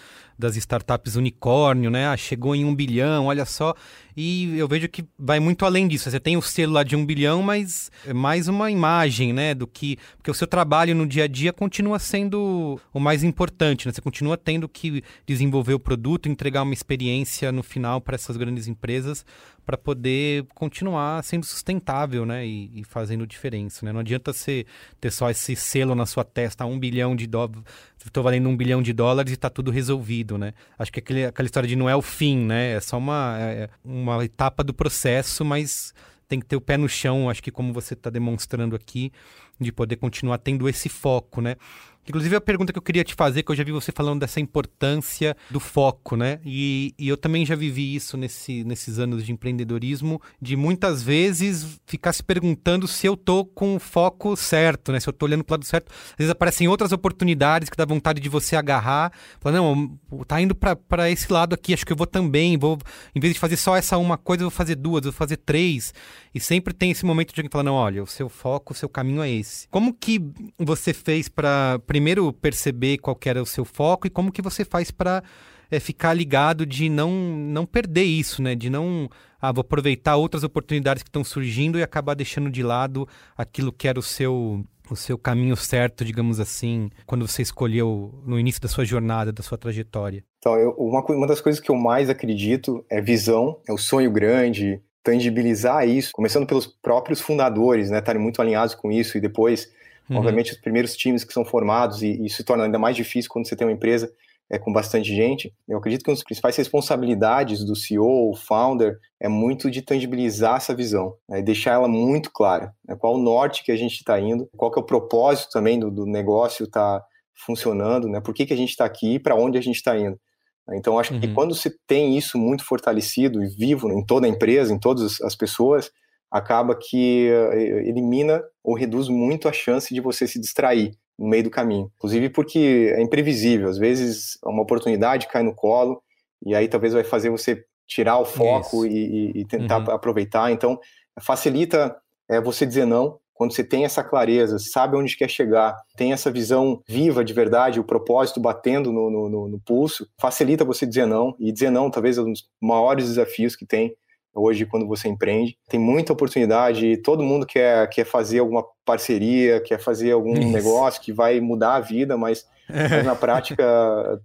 das startups unicórnio, né? Ah, chegou em um bilhão, olha só. E eu vejo que vai muito além disso. Você tem o selo lá de um bilhão, mas é mais uma imagem, né? Do que. Porque o seu trabalho no dia a dia continua sendo o mais importante, né? Você continua tendo que desenvolver o produto, entregar uma experiência no final para essas grandes empresas para poder continuar sendo sustentável, né? E, e, fazendo diferença, né? Não adianta você ter só esse selo selo na sua testa, um bilhão de dólares, estou valendo um bilhão de dólares e está tudo resolvido, né? Acho que aquele, aquela história de não é o fim, né? É só uma, é, é uma etapa do processo, mas tem que ter o pé no chão, acho que como você está demonstrando aqui, de poder continuar tendo esse foco, né? Inclusive, a pergunta que eu queria te fazer, que eu já vi você falando dessa importância do foco, né? E, e eu também já vivi isso nesse, nesses anos de empreendedorismo, de muitas vezes ficar se perguntando se eu tô com o foco certo, né? Se eu tô olhando para o lado certo. Às vezes aparecem outras oportunidades que dá vontade de você agarrar. Falar, não, tá indo para esse lado aqui, acho que eu vou também. Vou, em vez de fazer só essa uma coisa, eu vou fazer duas, vou fazer três. E sempre tem esse momento de alguém falar, não, olha, o seu foco, o seu caminho é esse. Como que você fez para primeiro perceber qual era o seu foco e como que você faz para é, ficar ligado de não, não perder isso, né? De não ah, vou aproveitar outras oportunidades que estão surgindo e acabar deixando de lado aquilo que era o seu o seu caminho certo, digamos assim, quando você escolheu no início da sua jornada, da sua trajetória? Então, eu, uma, uma das coisas que eu mais acredito é visão, é o sonho grande, tangibilizar isso, começando pelos próprios fundadores, né, estarem muito alinhados com isso e depois Uhum. Obviamente, os primeiros times que são formados, e isso se torna ainda mais difícil quando você tem uma empresa é, com bastante gente. Eu acredito que uma das principais responsabilidades do CEO, founder, é muito de tangibilizar essa visão, né, deixar ela muito clara. Né, qual o norte que a gente está indo, qual que é o propósito também do, do negócio tá funcionando, né, por que, que a gente está aqui e para onde a gente está indo. Então, acho uhum. que quando você tem isso muito fortalecido e vivo em toda a empresa, em todas as pessoas, acaba que eh, elimina ou reduz muito a chance de você se distrair no meio do caminho. Inclusive porque é imprevisível, às vezes uma oportunidade cai no colo e aí talvez vai fazer você tirar o foco e, e, tentar uhum. aproveitar. Então, facilita é, você dizer não quando você tem essa clareza, sabe onde quer chegar, tem essa visão viva de verdade, o propósito batendo no, no, no pulso, facilita você dizer não. E dizer não talvez é um dos maiores desafios que tem hoje quando você empreende. Tem muita oportunidade, todo mundo quer, quer fazer alguma parceria, quer fazer algum Isso. negócio que vai mudar a vida, mas mas na prática,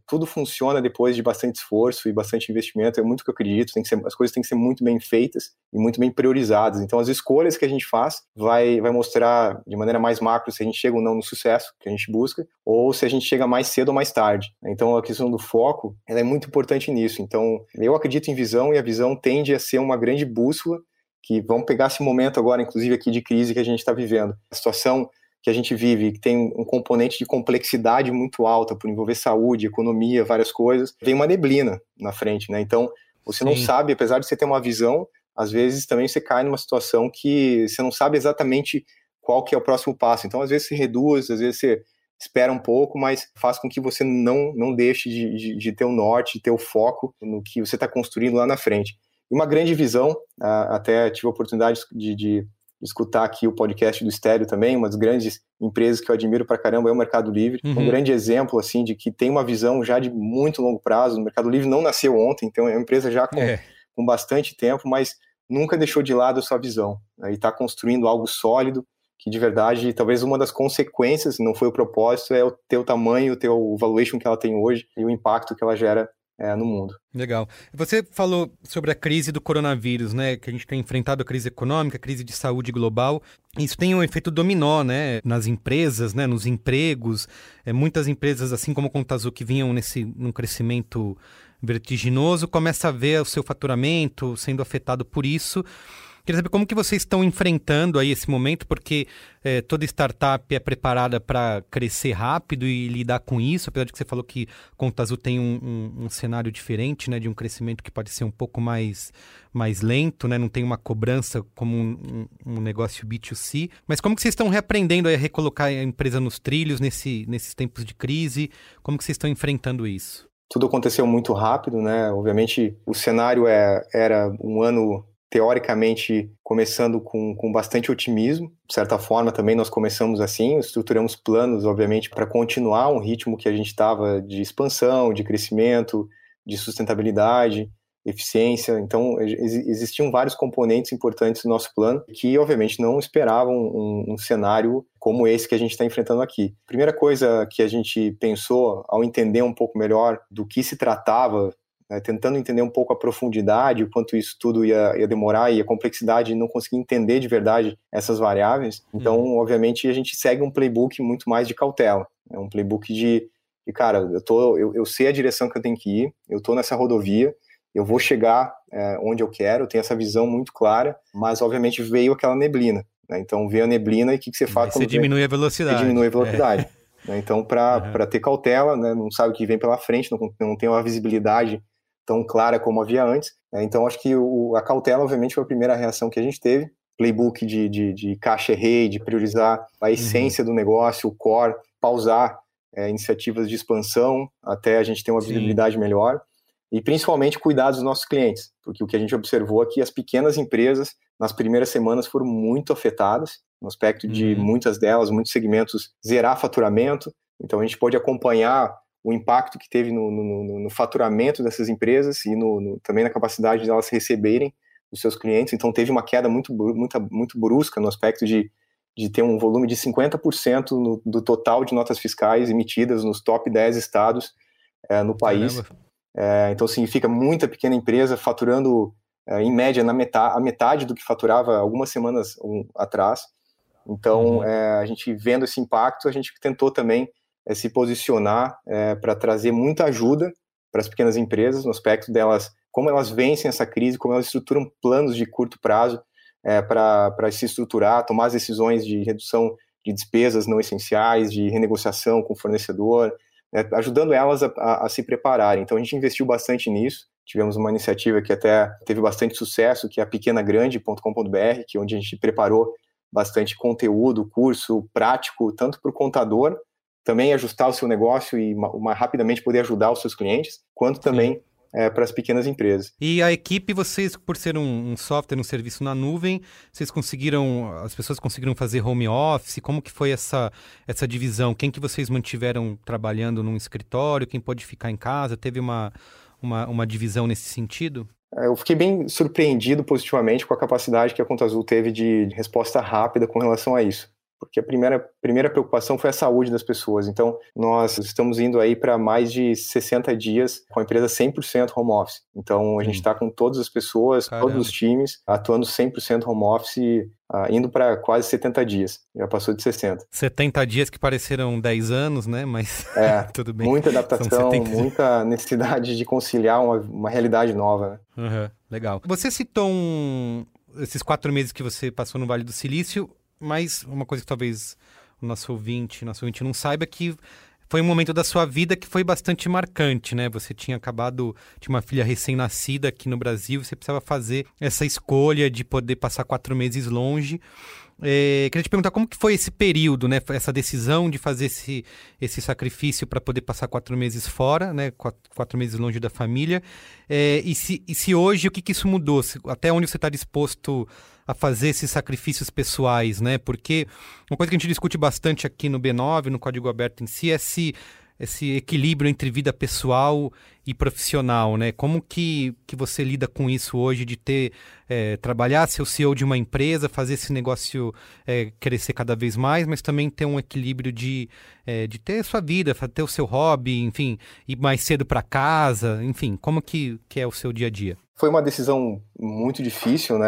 tudo funciona depois de bastante esforço e bastante investimento. É muito que eu acredito. Tem que ser, as coisas têm que ser muito bem feitas e muito bem priorizadas. Então, as escolhas que a gente faz vai, vai mostrar de maneira mais macro se a gente chega ou não no sucesso que a gente busca, ou se a gente chega mais cedo ou mais tarde. Então, a questão do foco é muito importante nisso. Então, eu acredito em visão e a visão tende a ser uma grande bússola que vamos pegar esse momento agora, inclusive aqui de crise que a gente está vivendo. A situação que a gente vive, que tem um componente de complexidade muito alta, por envolver saúde, economia, várias coisas, vem uma neblina na frente, né? Então, você Sim. não sabe, apesar de você ter uma visão, às vezes também você cai numa situação que você não sabe exatamente qual que é o próximo passo. Então, às vezes você reduz, às vezes você espera um pouco, mas faz com que você não, não deixe de, de, de ter o norte, de ter o foco no que você está construindo lá na frente. E uma grande visão, até tive a oportunidade de, de escutar aqui o podcast do Estéreo também, uma das grandes empresas que eu admiro pra caramba é o Mercado Livre. Uhum. Um grande exemplo, assim, de que tem uma visão já de muito longo prazo. O Mercado Livre não nasceu ontem, então é uma empresa já com, é. com bastante tempo, mas nunca deixou de lado a sua visão. Né? E está construindo algo sólido, que de verdade, talvez uma das consequências, não foi o propósito, é o teu tamanho, o teu valuation que ela tem hoje e o impacto que ela gera é, no mundo. Legal. Você falou sobre a crise do coronavírus, né? Que a gente tem enfrentado a crise econômica, a crise de saúde global. Isso tem um efeito dominó, né? Nas empresas, né? Nos empregos. É, muitas empresas, assim como a Contazu, que vinham nesse num crescimento vertiginoso, começa a ver o seu faturamento sendo afetado por isso. Queria saber como que vocês estão enfrentando aí esse momento, porque é, toda startup é preparada para crescer rápido e lidar com isso, apesar de que você falou que Conta Azul tem um, um, um, cenário diferente, né, de um crescimento que pode ser um pouco mais, mais lento, né, não tem uma cobrança como um, um negócio B2C, mas como que vocês estão reaprendendo a recolocar a empresa nos trilhos nesse, nesses tempos de crise? Como que vocês estão enfrentando isso? Tudo aconteceu muito rápido, né? Obviamente, o cenário é, era um ano teoricamente começando com, com bastante otimismo. De certa forma, também nós começamos assim, estruturamos planos, obviamente, para continuar um ritmo que a gente estava de expansão, de crescimento, de sustentabilidade, eficiência. Então, existiam vários componentes importantes no nosso plano que, obviamente, não esperavam um, um cenário como esse que a gente está enfrentando aqui. Primeira coisa que a gente pensou ao entender um pouco melhor do que se tratava né, tentando entender um pouco a profundidade, o quanto isso tudo ia, ia, demorar e a complexidade de não conseguir entender de verdade essas variáveis. Então, uhum. obviamente, a gente segue um playbook muito mais de cautela. É um playbook de, de cara, eu, tô, eu, eu sei a direção que eu tenho que ir, eu estou nessa rodovia, eu vou chegar é, onde eu quero, eu tenho essa visão muito clara, mas, obviamente, veio aquela neblina. Né? Então, veio a neblina e o que, que você faz? Você diminui a velocidade. Você diminui a velocidade. É. Né? Então, para uhum. ter cautela, né? não sabe o que vem pela frente, não, não tem uma visibilidade tão clara como havia antes. Né? Então, acho que o, a cautela, obviamente, foi a primeira reação que a gente teve. Playbook de, de, de caixa rei, de priorizar a essência uhum. do negócio, o core, pausar é, iniciativas de expansão até a gente ter uma Sim. visibilidade melhor. E principalmente cuidar dos nossos clientes, porque o que a gente observou aqui, as pequenas empresas, nas primeiras semanas, foram muito afetadas, no aspecto de uhum. muitas delas, muitos segmentos, zerar faturamento. Então, a gente pode acompanhar o impacto que teve no, no, no faturamento dessas empresas e no, também na capacidade de elas receberem os seus clientes. Então, teve uma queda muito, muito, muito brusca no aspecto de, de ter um volume de 50% do total de notas fiscais emitidas nos top 10 estados é, no país. É, então, significa muita pequena empresa faturando, é, em média, na metade, a metade do que faturava algumas semanas atrás. Então, uhum. a gente vendo esse impacto, a gente tentou também é se posicionar é, para trazer muita ajuda para as pequenas empresas no aspecto delas, como elas vencem essa crise, como elas estruturam planos de curto prazo é, para se estruturar, tomar as decisões de redução de despesas não essenciais, de renegociação com o fornecedor, né, ajudando elas a, a, a se prepararem. Então a gente investiu bastante nisso. Tivemos uma iniciativa que até teve bastante sucesso, que é a pequenagrande.com.br, que é onde a gente preparou bastante conteúdo, curso prático, tanto para o contador também ajustar o seu negócio e mais rapidamente poder ajudar os seus clientes, quanto também é, para as pequenas empresas. E a equipe, vocês, por ser um, um, software, um serviço na nuvem, vocês conseguiram, as pessoas conseguiram fazer home office? Como que foi essa, essa divisão? Quem que vocês mantiveram trabalhando num escritório? Quem pode ficar em casa? Teve uma, uma, uma divisão nesse sentido? É, eu fiquei bem surpreendido positivamente com a capacidade que a Conta Azul teve de resposta rápida com relação a isso porque a primeira, primeira preocupação foi a saúde das pessoas. Então, nós estamos indo aí para mais de 60 dias com a empresa 100% home office. Então, a gente está com todas as pessoas, Caramba. todos os times, atuando 100% home office, uh, indo para quase 70 dias. Já passou de 60. 70 dias que pareceram 10 anos, né? Mas é, tudo bem. Muita adaptação, muita necessidade de conciliar uma, uma realidade nova. Né? Uhum, legal. Você citou um, esses quatro meses que você passou no Vale do Silício mas uma coisa que talvez o nosso ouvinte, nosso ouvinte não saiba é que foi um momento da sua vida que foi bastante marcante, né? Você tinha acabado, tinha uma filha recém-nascida aqui no Brasil, você precisava fazer essa escolha de poder passar quatro meses longe. É, queria te perguntar como que foi esse período, né? Essa decisão de fazer esse, esse sacrifício para poder passar quatro meses fora, né? Quatro, quatro meses longe da família. É, e, se, e se hoje, o que, que isso mudou? Até onde você está disposto a fazer esses sacrifícios pessoais, né? Porque uma coisa que a gente discute bastante aqui no B9, no Código Aberto em si, é se esse equilíbrio entre vida pessoal e profissional, né? Como que, que você lida com isso hoje de ter é, trabalhar, ser o CEO de uma empresa, fazer esse negócio é, crescer cada vez mais, mas também ter um equilíbrio de, é, de ter sua vida, ter o seu hobby, enfim, ir mais cedo para casa, enfim, como que, que é o seu dia a dia? Foi uma decisão muito difícil, né?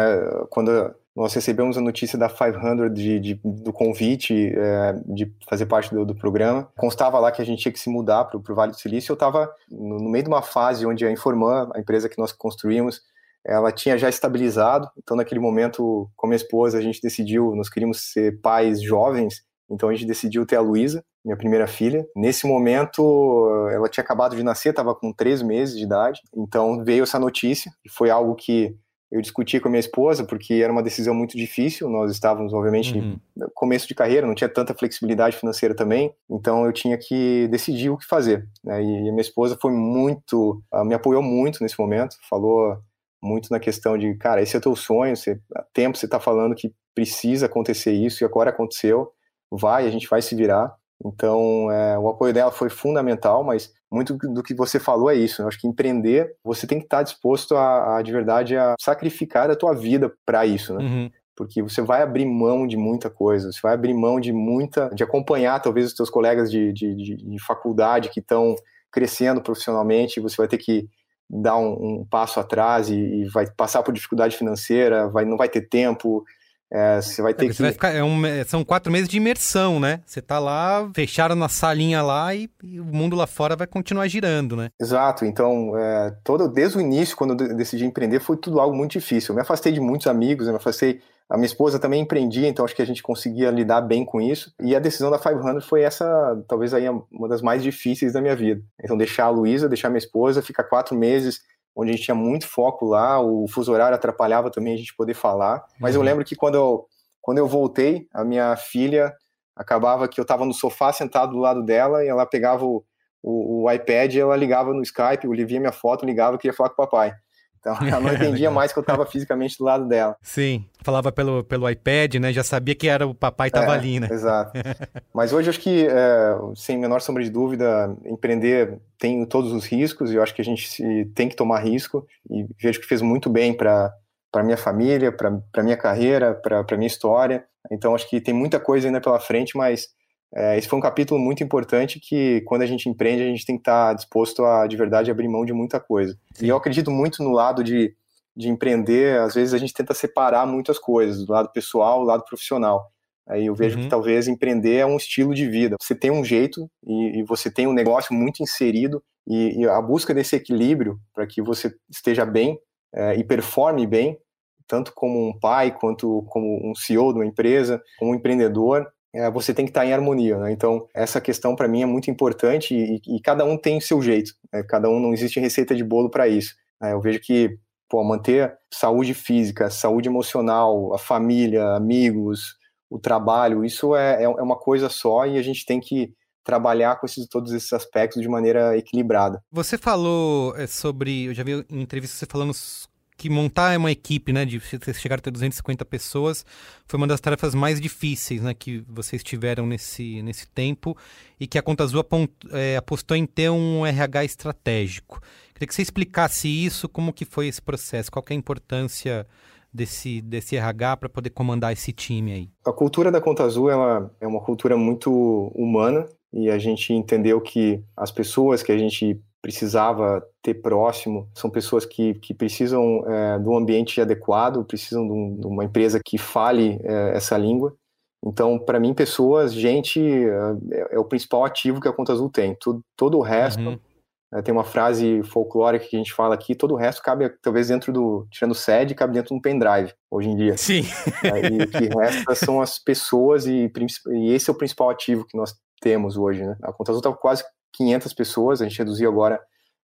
Quando nós recebemos a notícia da 500 de, de do convite é, de fazer parte do, do, programa. Constava lá que a gente tinha que se mudar para o Vale do Silício. Eu estava no, no, meio de uma fase onde a Informan, a empresa que nós construímos, ela tinha já estabilizado. Então, naquele momento, com minha esposa, a gente decidiu, nós queríamos ser pais jovens, então a gente decidiu ter a Luísa, minha primeira filha. Nesse momento, ela tinha acabado de nascer, estava com três meses de idade. Então veio essa notícia, e foi algo que eu discuti com a minha esposa, porque era uma decisão muito difícil. Nós estávamos, obviamente, uhum. no começo de carreira, não tinha tanta flexibilidade financeira também, então eu tinha que decidir o que fazer. Né? E a minha esposa foi muito, me apoiou muito nesse momento, falou muito na questão de, cara, esse é teu sonho, você, há tempo você está falando que precisa acontecer isso e agora aconteceu, vai, a gente vai se virar. Então, é, o apoio dela foi fundamental, mas muito do que você falou é isso. Eu acho que empreender, você tem que estar disposto a, a de verdade, a sacrificar a tua vida para isso, né? Uhum. Porque você vai abrir mão de muita coisa, você vai abrir mão de muita, de acompanhar talvez os teus colegas de, de, de, de faculdade que estão crescendo profissionalmente, você vai ter que dar um, um passo atrás e, e, vai passar por dificuldade financeira, vai, não vai ter tempo, é, você vai ter é, que. Vai ficar, é um, são quatro meses de imersão, né? Você tá lá, fecharam na salinha lá e, e, o mundo lá fora vai continuar girando, né? Exato. Então, é, todo, desde o início, quando eu decidi empreender, foi tudo algo muito difícil. Eu me afastei de muitos amigos, eu me afastei. A minha esposa também empreendia, então acho que a gente conseguia lidar bem com isso. E a decisão da 500 foi essa, talvez aí uma das mais difíceis da minha vida. Então, deixar a Luísa, deixar a minha esposa, ficar quatro meses onde a gente tinha muito foco lá, o fuso horário atrapalhava também a gente poder falar. Mas uhum. eu lembro que quando eu, quando eu voltei, a minha filha acabava que eu estava no sofá sentado do lado dela e ela pegava o, o, o iPad e ela ligava no Skype, eu via minha foto, ligava e queria falar com o papai. Então ela não entendia mais que eu estava fisicamente do lado dela. Sim, falava pelo, pelo iPad, né? Já sabia que era o papai estava é, ali, né? Exato. Mas hoje acho que, é, sem menor sombra de dúvida, empreender tem todos os riscos e eu acho que a gente tem que tomar risco e vejo que fez muito bem para para minha família, para minha carreira, para minha história. Então acho que tem muita coisa ainda pela frente, mas é, esse foi um capítulo muito importante que, quando a gente empreende, a gente tem que estar disposto a, de verdade, abrir mão de muita coisa. Sim. E eu acredito muito no lado de, de empreender, às vezes a gente tenta separar muitas coisas, do lado pessoal, do lado profissional. Aí eu vejo uhum. que talvez empreender é um estilo de vida. Você tem um jeito e, e você tem um negócio muito inserido e, e a busca desse equilíbrio para que você esteja bem é, e performe bem, tanto como um pai quanto como um CEO de uma empresa, como um empreendedor, é, você tem que estar em harmonia. Né? Então, essa questão para mim é muito importante e, e, cada um tem o seu jeito. Né? Cada um não existe receita de bolo para isso. Né? Eu vejo que pô, manter saúde física, saúde emocional, a família, amigos, o trabalho, isso é, é, é uma coisa só e a gente tem que trabalhar com esses, todos esses aspectos de maneira equilibrada. Você falou é, sobre, eu já vi em entrevista você falando que montar uma equipe, né, de chegar a ter 250 pessoas, foi uma das tarefas mais difíceis, né, que vocês tiveram nesse, nesse tempo e que a Conta Azul é, apostou em ter um RH estratégico. Queria que você explicasse isso, como que foi esse processo, qual é a importância desse, desse RH para poder comandar esse time aí? A cultura da Conta Azul uma, é uma cultura muito humana e a gente entendeu que as pessoas que a gente precisava ter próximo são pessoas que, que precisam é, de um ambiente adequado, precisam de, um, de uma empresa que fale é, essa língua. Então, para mim, pessoas, gente, é, é, o principal ativo que a Conta Azul tem. Todo, todo o resto, uhum. É, tem uma frase folclórica que a gente fala aqui, todo o resto cabe, talvez, dentro do, tirando sede, cabe dentro de um pendrive, hoje em dia. Sim. É, e o que resta são as pessoas e, e esse é o principal ativo que nós temos hoje, né? A Conta Azul está quase 500 pessoas, a gente reduziu agora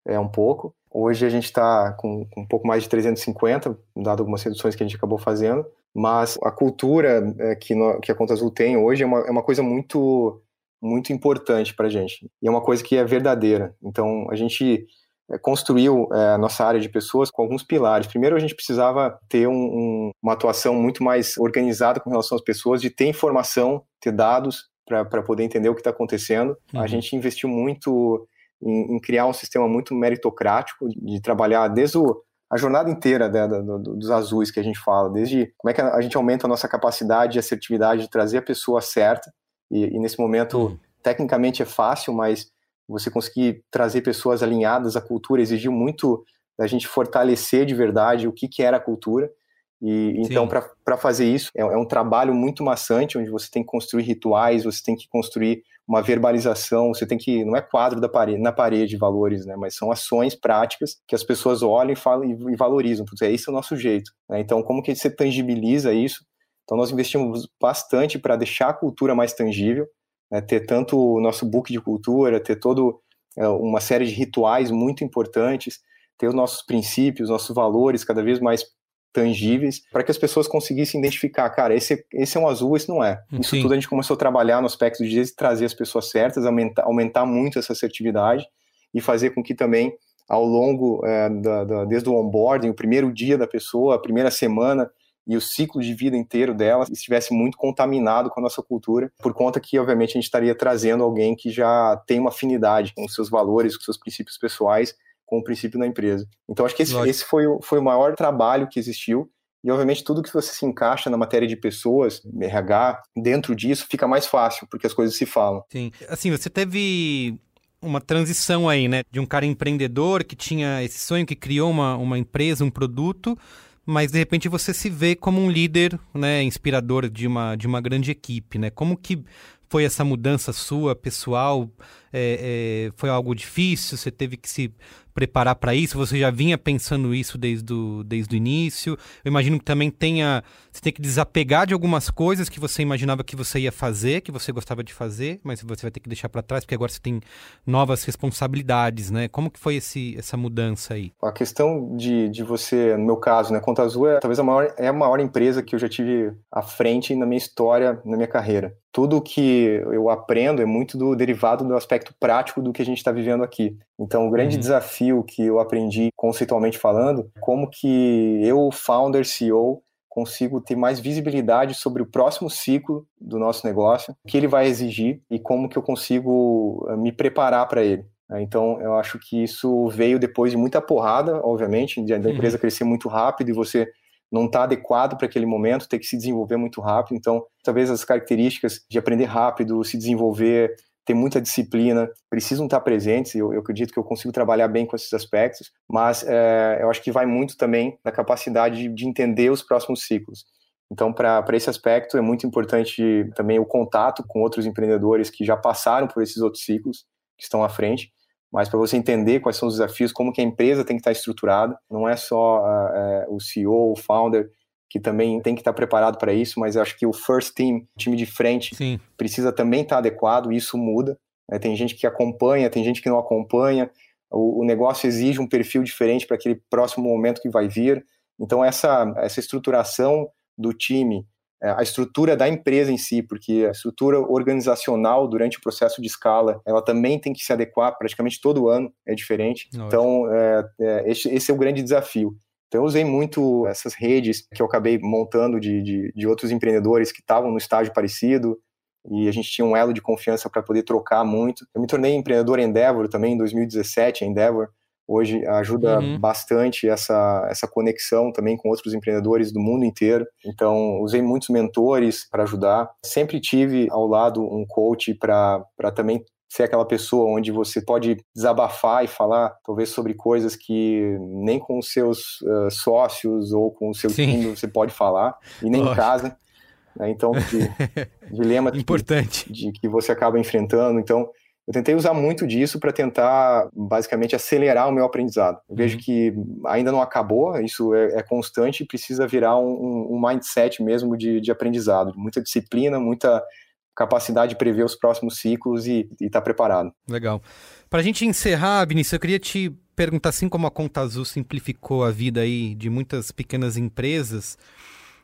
é, um pouco. Hoje a gente está com, com, um pouco mais de 350, dado algumas reduções que a gente acabou fazendo, mas a cultura é, que, no, que a Conta Azul tem hoje é uma, é uma coisa muito, muito importante para a gente, e é uma coisa que é verdadeira. Então, a gente é, construiu é, a nossa área de pessoas com alguns pilares. Primeiro, a gente precisava ter um, um, uma atuação muito mais organizada com relação às pessoas, de ter informação, ter dados, para poder entender o que está acontecendo. Uhum. A gente investiu muito em, em, criar um sistema muito meritocrático, de trabalhar desde o, a jornada inteira né, do, do, dos azuis que a gente fala, desde como é que a, gente aumenta a nossa capacidade e assertividade de trazer a pessoa certa, e, e nesse momento, uhum. tecnicamente é fácil, mas você conseguir trazer pessoas alinhadas à cultura exigiu muito da gente fortalecer de verdade o que, que era a cultura, e então, para fazer isso, é, é, um trabalho muito maçante, onde você tem que construir rituais, você tem que construir uma verbalização, você tem que. Não é quadro da parede, na parede valores, né? Mas são ações práticas que as pessoas olham e falam e, valorizam. Porque é esse é o nosso jeito. Né? Então, como que você tangibiliza isso? Então, nós investimos bastante para deixar a cultura mais tangível, né? ter tanto o nosso book de cultura, ter todo é, uma série de rituais muito importantes, ter os nossos princípios, nossos valores cada vez mais tangíveis para que as pessoas conseguissem identificar, cara, esse, esse é um azul, esse não é. Isso Sim. tudo a gente começou a trabalhar no aspecto de trazer as pessoas certas, aumentar, aumentar muito essa assertividade e fazer com que também ao longo é, da, da, desde o onboarding, o primeiro dia da pessoa, a primeira semana e o ciclo de vida inteiro dela estivesse muito contaminado com a nossa cultura, por conta que, obviamente, a gente estaria trazendo alguém que já tem uma afinidade com os seus valores, com seus princípios pessoais com o princípio da empresa. Então, acho que esse, esse foi, o, foi o maior trabalho que existiu. E, obviamente, tudo que você se encaixa na matéria de pessoas, RH, dentro disso, fica mais fácil, porque as coisas se falam. Sim. Assim, você teve uma transição aí, né? De um cara empreendedor que tinha esse sonho, que criou uma, uma empresa, um produto, mas de repente você se vê como um líder, né, inspirador de uma, de uma grande equipe, né? Como que foi essa mudança sua, pessoal? É, é, foi algo difícil? Você teve que se preparar para isso? Você já vinha pensando isso desde o, desde o início? Eu imagino que também tenha. Você tem que desapegar de algumas coisas que você imaginava que você ia fazer, que você gostava de fazer, mas você vai ter que deixar para trás, porque agora você tem novas responsabilidades, né? Como que foi esse, essa mudança aí? A questão de, de você, no meu caso, né, Conta Azul é talvez a maior, é a maior empresa que eu já tive à frente na minha história, na minha carreira. Tudo que eu aprendo é muito do derivado do aspecto prático do que a gente está vivendo aqui. Então, o grande uhum. desafio que eu aprendi conceitualmente falando, como que eu, founder, CEO, consigo ter mais visibilidade sobre o próximo ciclo do nosso negócio, o que ele vai exigir e como que eu consigo eh, me preparar para ele. Então, eu acho que isso veio depois de muita porrada, obviamente, da uhum. empresa crescer muito rápido e você não está adequado para aquele momento, ter que se desenvolver muito rápido. Então, talvez as características de aprender rápido, se desenvolver, ter muita disciplina, precisam estar presentes, eu, eu acredito que eu consigo trabalhar bem com esses aspectos, mas é, eu acho que vai muito também na capacidade de, de entender os próximos ciclos. Então, para esse aspecto, é muito importante também o contato com outros empreendedores que já passaram por esses outros ciclos, que estão à frente, mas para você entender quais são os desafios, como que a empresa tem que estar estruturada, não é só uh, o CEO, o founder, que também tem que estar preparado para isso, mas eu acho que o first team, time de frente, Sim. precisa também estar adequado, e isso muda. Né? Tem gente que acompanha, tem gente que não acompanha, o, o negócio exige um perfil diferente para aquele próximo momento que vai vir. Então, essa, essa estruturação do time, é, a estrutura da empresa em si, porque a estrutura organizacional durante o processo de escala, ela também tem que se adequar praticamente todo ano, é diferente. Então, é, é, esse, esse é o grande desafio. Então, eu usei muito essas redes que eu acabei montando de, de, de outros empreendedores que estavam no estágio parecido, e a gente tinha um elo de confiança para poder trocar muito. Eu me tornei empreendedor Endeavor também em 2017, Endeavor. Hoje ajuda uhum. bastante essa, essa conexão também com outros empreendedores do mundo inteiro. Então, usei muitos mentores para ajudar. Sempre tive ao lado um coach para também ser aquela pessoa onde você pode desabafar e falar, talvez, sobre coisas que nem com os seus uh, sócios ou com o seu Sim. time você pode falar, e nem Lógico. em casa. Né? Então, dilema Importante. De, de que você acaba enfrentando. Então, eu tentei usar muito disso para tentar, basicamente, acelerar o meu aprendizado. Eu vejo uhum. que ainda não acabou, isso é, é constante e precisa virar um, um mindset mesmo de, de aprendizado. Muita disciplina, muita capacidade de prever os próximos ciclos e estar tá preparado. Legal. Para a gente encerrar, Vinícius, eu queria te perguntar, assim como a Conta Azul simplificou a vida aí de muitas pequenas empresas,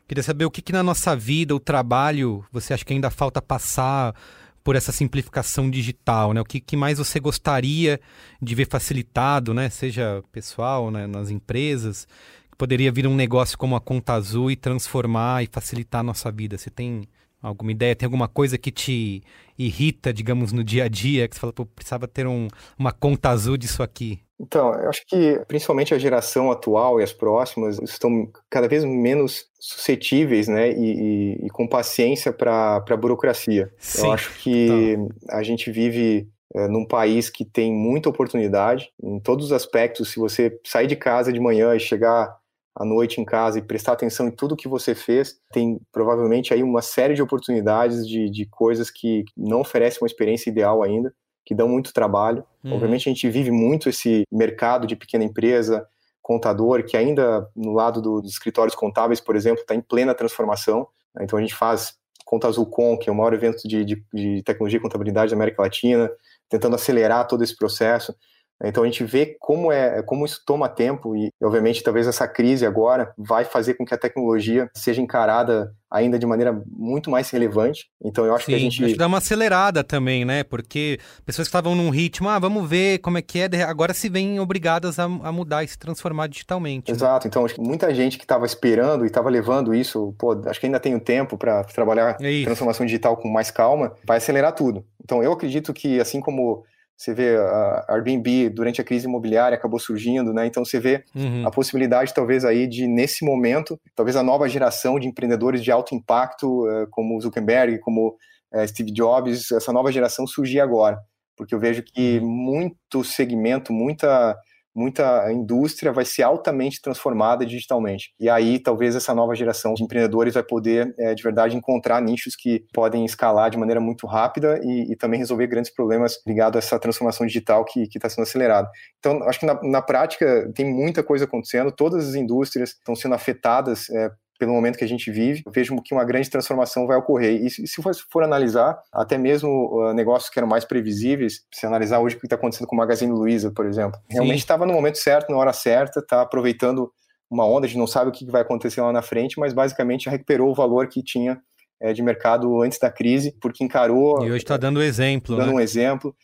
queria saber o que, que na nossa vida, o trabalho, você acha que ainda falta passar por essa simplificação digital, né? O que, que mais você gostaria de ver facilitado, né? Seja pessoal, né? nas empresas, que poderia vir um negócio como a Conta Azul e transformar e facilitar a nossa vida. Você tem Alguma ideia? Tem alguma coisa que te irrita, digamos, no dia a dia, que você fala, pô, precisava ter um, uma conta azul disso aqui? Então, eu acho que principalmente a geração atual e as próximas estão cada vez menos suscetíveis, né, e, e, e com paciência para a burocracia. Sim, eu acho que tá. a gente vive é, num país que tem muita oportunidade em todos os aspectos. Se você sair de casa de manhã e chegar à noite em casa e prestar atenção em tudo que você fez, tem provavelmente aí uma série de oportunidades de, de coisas que não oferecem uma experiência ideal ainda, que dão muito trabalho. Uhum. Obviamente a gente vive muito esse mercado de pequena empresa, contador, que ainda no lado do, dos escritórios contábeis, por exemplo, está em plena transformação. Né? Então a gente faz Conta Azul Com, que é o maior evento de, de, de tecnologia e contabilidade da América Latina, tentando acelerar todo esse processo. Então a gente vê como é, como isso toma tempo e, obviamente, talvez essa crise agora vai fazer com que a tecnologia seja encarada ainda de maneira muito mais relevante. Então eu acho Sim, que a gente acho que dá uma acelerada também, né? Porque pessoas que estavam num ritmo, ah, vamos ver como é que é, agora se veem obrigadas a, a mudar e se transformar digitalmente. Né? Exato. Né? Então acho que muita gente que estava esperando e estava levando isso, pô, acho que ainda tenho tempo para trabalhar é transformação digital com mais calma, vai acelerar tudo. Então eu acredito que assim como você vê a Airbnb durante a crise imobiliária acabou surgindo, né? Então você vê uhum. a possibilidade talvez aí de nesse momento, talvez a nova geração de empreendedores de alto impacto, uh, como Zuckerberg, como uh, Steve Jobs, essa nova geração surgir agora, porque eu vejo que muito segmento, muita muita indústria vai ser altamente transformada digitalmente. E aí, talvez essa nova geração de empreendedores vai poder, é, de verdade, encontrar nichos que podem escalar de maneira muito rápida e, e também resolver grandes problemas ligados a essa transformação digital que está sendo acelerada. Então, acho que na, na, prática tem muita coisa acontecendo, todas as indústrias estão sendo afetadas é, pelo momento que a gente vive, eu vejo que uma grande transformação vai ocorrer. E se for, for analisar, até mesmo uh, negócios que eram mais previsíveis, se analisar hoje o que está acontecendo com o Magazine Luiza, por exemplo, realmente estava no momento certo, na hora certa, está aproveitando uma onda, a gente não sabe o que vai acontecer lá na frente, mas basicamente recuperou o valor que tinha é, de mercado antes da crise, porque encarou. E hoje está dando exemplo. Dando né? um exemplo.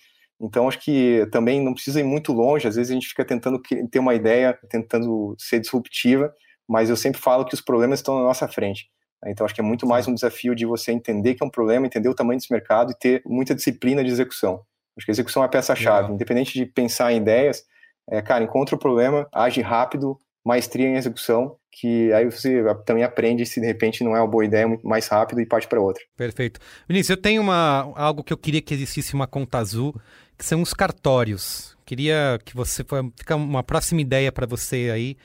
Então, acho que também não precisa ir muito longe, às vezes a gente fica tentando ter uma ideia, tentando ser disruptiva, mas eu sempre falo que os problemas estão na nossa frente. Né? Então, acho que é muito mais um desafio de você entender que é um problema, entender o tamanho desse mercado e ter muita disciplina de execução. Acho que a execução é a peça-chave. Independente de pensar em ideias, é, cara, encontra o problema, age rápido, maestria em execução, que aí você também aprende se de repente não é uma boa ideia, muito mais rápido e parte para outra. Perfeito. Vinícius, eu tenho uma, algo que eu queria que existisse uma conta azul, que são os cartórios. Queria que você. Fica uma próxima ideia para você aí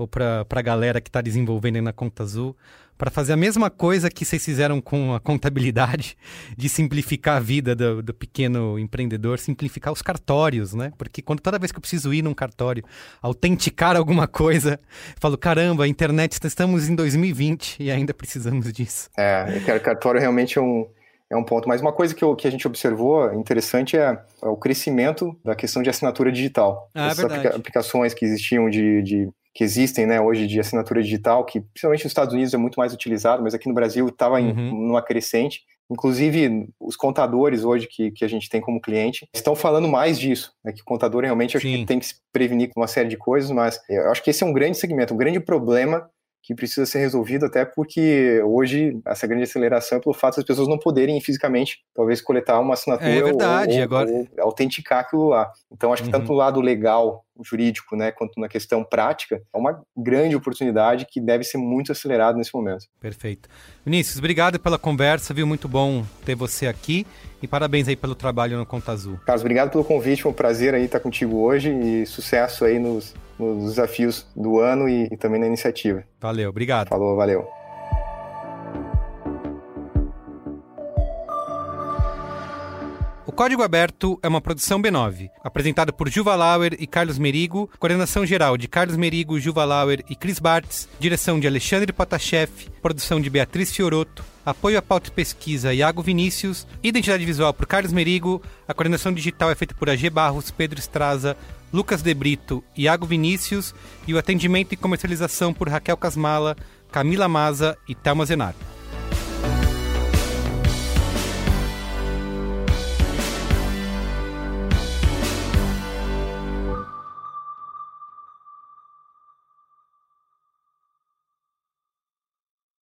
ou para a galera que está desenvolvendo na Conta Azul, para fazer a mesma coisa que vocês fizeram com a contabilidade, de simplificar a vida do, do, pequeno empreendedor, simplificar os cartórios, né? Porque quando toda vez que eu preciso ir num cartório, autenticar alguma coisa, eu falo, caramba, a internet, estamos em 2020 e ainda precisamos disso. É, cartório realmente é um, é um ponto. Mas uma coisa que, eu, que a gente observou interessante é, é, o crescimento da questão de assinatura digital. Ah, é Essas aplica aplicações que existiam de, de que existem né, hoje de assinatura digital, que principalmente nos Estados Unidos é muito mais utilizado, mas aqui no Brasil estava uhum. numa crescente. Inclusive, os contadores hoje que, que a gente tem como cliente estão falando mais disso, né, que o contador realmente acho que tem que se prevenir com uma série de coisas, mas eu acho que esse é um grande segmento, um grande problema que precisa ser resolvido, até porque hoje essa grande aceleração é pelo fato das pessoas não poderem fisicamente, talvez, coletar uma assinatura é verdade, ou, ou, agora... ou autenticar aquilo lá. Então, acho que uhum. tanto no lado legal, jurídico, né, quanto na questão prática, é uma grande oportunidade que deve ser muito acelerada nesse momento. Perfeito. Vinícius, obrigado pela conversa, viu? Muito bom ter você aqui e parabéns aí pelo trabalho no Conta Azul. Carlos, obrigado pelo convite, foi um prazer aí estar contigo hoje e sucesso aí nos, nos desafios do ano e, e também na iniciativa. Valeu, obrigado. Falou, valeu. O Código Aberto é uma produção B9, apresentada por Juva Lauer e Carlos Merigo, coordenação geral de Carlos Merigo, Juva Lauer e Chris Bartz, direção de Alexandre Potashev, produção de Beatriz Fioroto, apoio à pauta e pesquisa Iago Vinícius, identidade visual por Carlos Merigo, a coordenação digital é feita por AG Barros, Pedro Estraza, Lucas De Brito, Iago Vinícius e o atendimento e comercialização por Raquel Casmala, Camila Maza e Thelma Zenar.